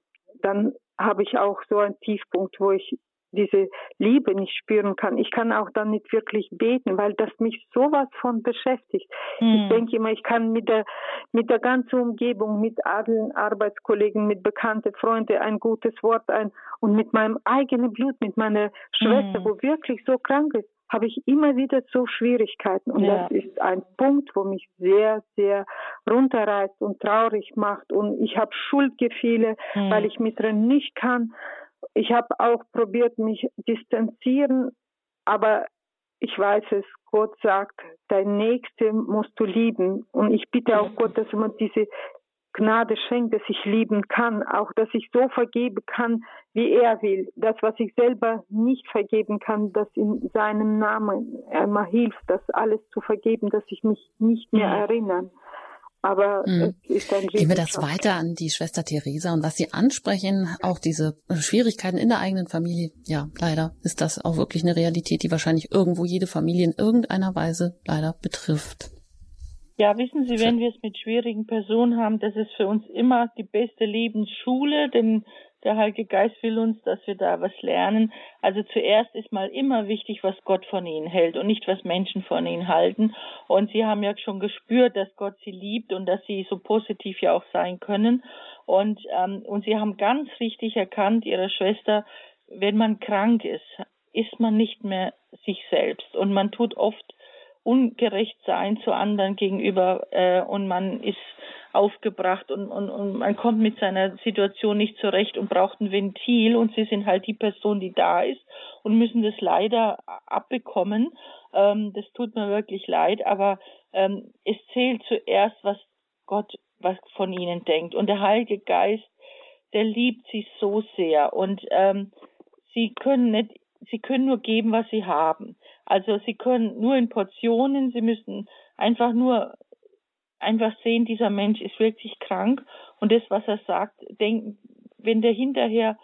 dann habe ich auch so einen Tiefpunkt, wo ich diese Liebe nicht spüren kann. Ich kann auch dann nicht wirklich beten, weil das mich sowas von beschäftigt. Mhm. Ich denke immer, ich kann mit der, mit der ganzen Umgebung, mit allen Arbeitskollegen, mit bekannten Freunden ein gutes Wort ein und mit meinem eigenen Blut, mit meiner Schwester, mhm. wo wirklich so krank ist, habe ich immer wieder so Schwierigkeiten. Und ja. das ist ein Punkt, wo mich sehr, sehr runterreißt und traurig macht. Und ich habe Schuldgefühle, mhm. weil ich mit drin nicht kann. Ich habe auch probiert, mich distanzieren, aber ich weiß es, Gott sagt, dein Nächste musst du lieben. Und ich bitte auch Gott, dass er mir diese Gnade schenkt, dass ich lieben kann, auch dass ich so vergeben kann, wie er will. Das, was ich selber nicht vergeben kann, dass in seinem Namen er mir hilft, das alles zu vergeben, dass ich mich nicht mehr erinnere. Aber mhm. es ist ein
Gehen wir das weiter an die Schwester Theresa und was Sie ansprechen, auch diese Schwierigkeiten in der eigenen Familie. Ja, leider ist das auch wirklich eine Realität, die wahrscheinlich irgendwo jede Familie in irgendeiner Weise leider betrifft.
Ja, wissen Sie, wenn wir es mit schwierigen Personen haben, das ist für uns immer die beste Lebensschule, denn der Heilige Geist will uns, dass wir da was lernen. Also zuerst ist mal immer wichtig, was Gott von ihnen hält und nicht, was Menschen von ihnen halten. Und sie haben ja schon gespürt, dass Gott sie liebt und dass sie so positiv ja auch sein können. Und, ähm, und sie haben ganz richtig erkannt, ihre Schwester, wenn man krank ist, ist man nicht mehr sich selbst. Und man tut oft ungerecht sein zu anderen gegenüber äh, und man ist aufgebracht und, und, und man kommt mit seiner Situation nicht zurecht und braucht ein Ventil und sie sind halt die Person, die da ist und müssen das leider abbekommen. Ähm, das tut mir wirklich leid, aber ähm, es zählt zuerst, was Gott was von ihnen denkt. Und der Heilige Geist, der liebt sie so sehr und ähm, sie können nicht, sie können nur geben, was sie haben. Also sie können nur in Portionen, sie müssen einfach nur einfach sehen, dieser Mensch ist wirklich krank. Und das, was er sagt, denken, wenn der hinterher,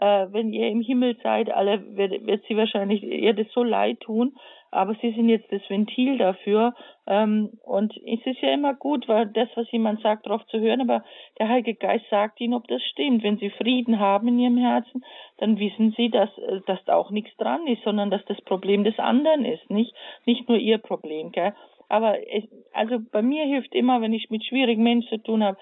äh, wenn ihr im Himmel seid, alle wird, wird sie wahrscheinlich ihr das so leid tun, aber sie sind jetzt das Ventil dafür ähm, und es ist ja immer gut, weil das, was jemand sagt, darauf zu hören, aber der Heilige Geist sagt ihnen, ob das stimmt. Wenn sie Frieden haben in ihrem Herzen, dann wissen sie, dass, dass da auch nichts dran ist, sondern dass das Problem des anderen ist, nicht, nicht nur ihr Problem. Gell? Aber es, also bei mir hilft immer, wenn ich mit schwierigen Menschen zu tun habe,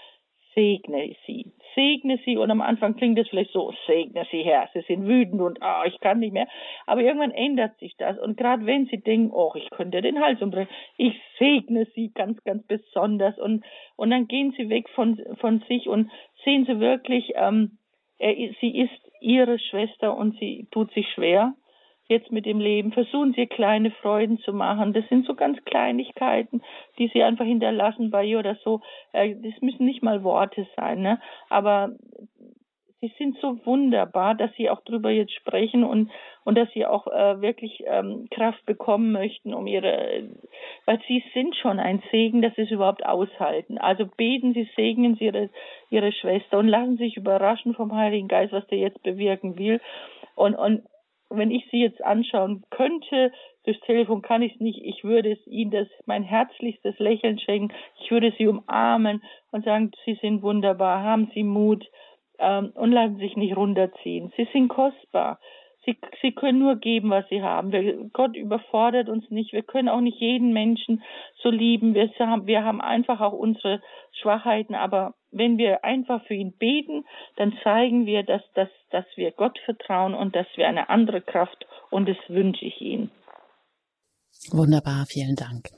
segne sie. Segne sie. Und am Anfang klingt es vielleicht so, segne sie Herr, sie sind wütend und ah, ich kann nicht mehr. Aber irgendwann ändert sich das. Und gerade wenn sie denken, oh, ich könnte den Hals umbringen, ich segne sie ganz, ganz besonders. Und und dann gehen sie weg von von sich und sehen sie wirklich, ähm, er, sie ist ihre Schwester und sie tut sich schwer jetzt mit dem Leben. Versuchen Sie kleine Freuden zu machen. Das sind so ganz Kleinigkeiten, die Sie einfach hinterlassen bei ihr oder so. Äh, das müssen nicht mal Worte sein, ne? Aber sie sind so wunderbar, dass sie auch drüber jetzt sprechen und und dass sie auch äh, wirklich ähm, Kraft bekommen möchten, um ihre, weil sie sind schon ein Segen, dass sie es überhaupt aushalten. Also beten Sie, segnen Sie ihre ihre Schwester und lassen sich überraschen vom Heiligen Geist, was der jetzt bewirken will. Und und wenn ich sie jetzt anschauen könnte, durchs Telefon kann ich es nicht, ich würde es ihnen das, mein herzlichstes Lächeln schenken, ich würde sie umarmen und sagen, sie sind wunderbar, haben sie Mut, ähm, und lassen sich nicht runterziehen. Sie sind kostbar. Sie, sie können nur geben, was sie haben. Wir, Gott überfordert uns nicht. Wir können auch nicht jeden Menschen so lieben. Wir haben, wir haben einfach auch unsere Schwachheiten. Aber wenn wir einfach für ihn beten, dann zeigen wir, dass, dass, dass wir Gott vertrauen und dass wir eine andere Kraft und das wünsche ich Ihnen.
Wunderbar, vielen Dank.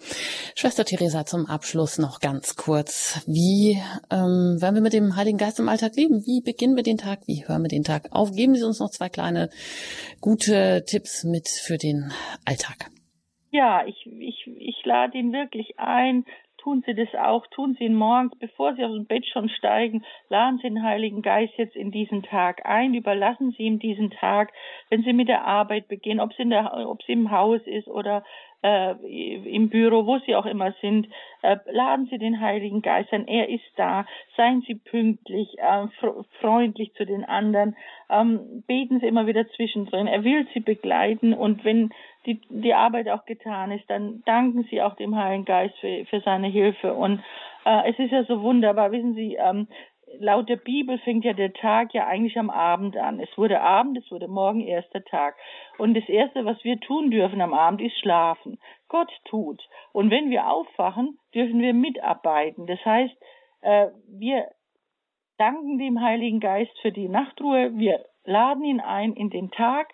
Schwester Theresa, zum Abschluss noch ganz kurz. Wie ähm, werden wir mit dem Heiligen Geist im Alltag leben? Wie beginnen wir den Tag? Wie hören wir den Tag auf? Geben Sie uns noch zwei kleine gute Tipps mit für den Alltag.
Ja, ich, ich, ich lade ihn wirklich ein, tun Sie das auch, tun Sie ihn morgens, bevor Sie aus dem Bett schon steigen, laden Sie den Heiligen Geist jetzt in diesen Tag ein, überlassen Sie ihm diesen Tag, wenn Sie mit der Arbeit beginnen, ob es in der, ob Sie im Haus ist oder äh, im Büro, wo Sie auch immer sind, äh, laden Sie den Heiligen Geist ein. Er ist da. Seien Sie pünktlich, äh, freundlich zu den anderen. Ähm, beten Sie immer wieder zwischendrin. Er will Sie begleiten und wenn die, die Arbeit auch getan ist, dann danken Sie auch dem Heiligen Geist für, für seine Hilfe. Und äh, es ist ja so wunderbar, wissen Sie, ähm, laut der Bibel fängt ja der Tag ja eigentlich am Abend an. Es wurde Abend, es wurde morgen erster Tag. Und das Erste, was wir tun dürfen am Abend, ist schlafen. Gott tut. Und wenn wir aufwachen, dürfen wir mitarbeiten. Das heißt, äh, wir danken dem Heiligen Geist für die Nachtruhe. Wir laden ihn ein in den Tag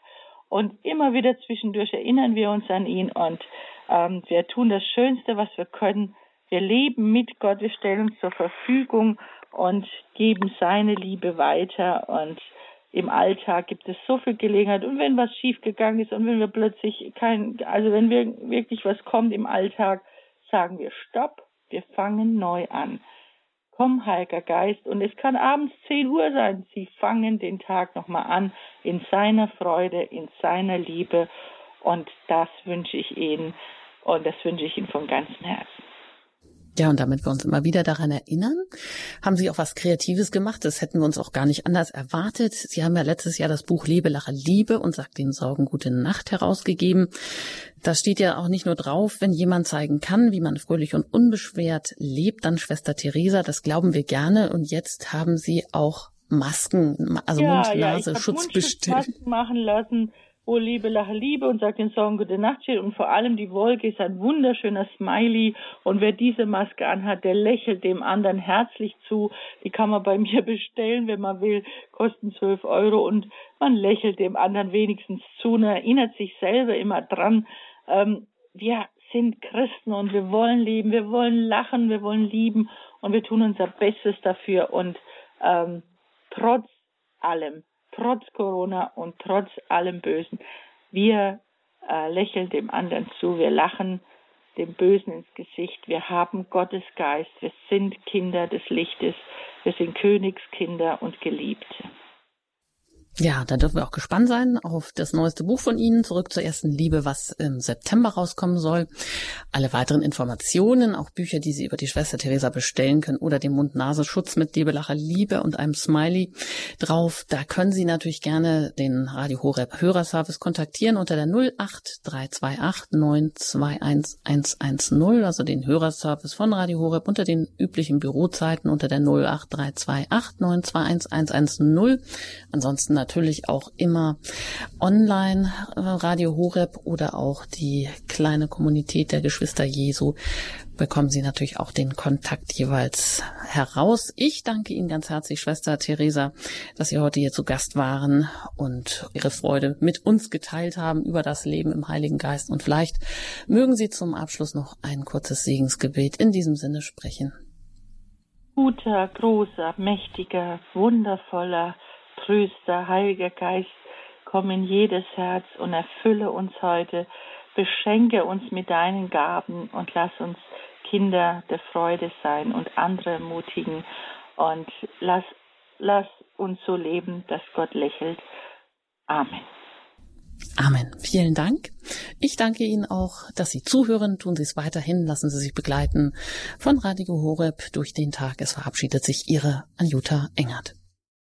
und immer wieder zwischendurch erinnern wir uns an ihn und ähm, wir tun das Schönste, was wir können. Wir leben mit Gott, wir stellen uns zur Verfügung und geben seine Liebe weiter und im Alltag gibt es so viel Gelegenheit und wenn was schiefgegangen ist und wenn wir plötzlich kein, also wenn wir wirklich was kommt im Alltag, sagen wir Stopp, wir fangen neu an. Komm, Heiliger Geist, und es kann abends 10 Uhr sein. Sie fangen den Tag nochmal an in seiner Freude, in seiner Liebe. Und das wünsche ich Ihnen. Und das wünsche ich Ihnen von ganzem Herzen.
Ja, und damit wir uns immer wieder daran erinnern, haben Sie auch was Kreatives gemacht. Das hätten wir uns auch gar nicht anders erwartet. Sie haben ja letztes Jahr das Buch Lebe, Lache, Liebe und sagt den Sorgen gute Nacht herausgegeben. Da steht ja auch nicht nur drauf, wenn jemand zeigen kann, wie man fröhlich und unbeschwert lebt, dann Schwester Theresa. Das glauben wir gerne. Und jetzt haben Sie auch Masken, also
ja,
Mund, Nase,
ja,
bestellt.
machen lassen Oh Liebe, lache Liebe und sagt den Song Gute Nacht steht und vor allem die Wolke ist ein wunderschöner Smiley und wer diese Maske anhat, der lächelt dem anderen herzlich zu. Die kann man bei [laughs] mir bestellen, wenn man will, kosten zwölf Euro und man lächelt dem anderen wenigstens zu und erinnert sich selber immer dran. Ähm, wir sind Christen und wir wollen leben, wir wollen lachen, wir wollen lieben und wir tun unser Bestes dafür und ähm, trotz allem trotz Corona und trotz allem Bösen. Wir äh, lächeln dem anderen zu, wir lachen dem Bösen ins Gesicht. Wir haben Gottes Geist, wir sind Kinder des Lichtes, wir sind Königskinder und Geliebte.
Ja, da dürfen wir auch gespannt sein auf das neueste Buch von Ihnen, Zurück zur ersten Liebe, was im September rauskommen soll. Alle weiteren Informationen, auch Bücher, die Sie über die Schwester Theresa bestellen können oder den Mund-Nase-Schutz mit Liebelacher Liebe und einem Smiley drauf, da können Sie natürlich gerne den Radio Horeb Hörerservice kontaktieren unter der 08328 921 110, also den Hörerservice von Radio Horeb unter den üblichen Bürozeiten unter der 08328 921 110. Ansonsten natürlich auch immer online äh, Radio Horeb oder auch die kleine Kommunität der Geschwister Jesu bekommen Sie natürlich auch den Kontakt jeweils heraus. Ich danke Ihnen ganz herzlich, Schwester Theresa, dass Sie heute hier zu Gast waren und Ihre Freude mit uns geteilt haben über das Leben im Heiligen Geist. Und vielleicht mögen Sie zum Abschluss noch ein kurzes Segensgebet in diesem Sinne sprechen.
Guter, großer, mächtiger, wundervoller, Tröster, Heiliger Geist, komm in jedes Herz und erfülle uns heute, beschenke uns mit deinen Gaben und lass uns Kinder der Freude sein und andere ermutigen und lass, lass uns so leben, dass Gott lächelt. Amen.
Amen. Vielen Dank. Ich danke Ihnen auch, dass Sie zuhören. Tun Sie es weiterhin. Lassen Sie sich begleiten von Radio Horeb durch den Tag. Es verabschiedet sich Ihre Anjuta Engert.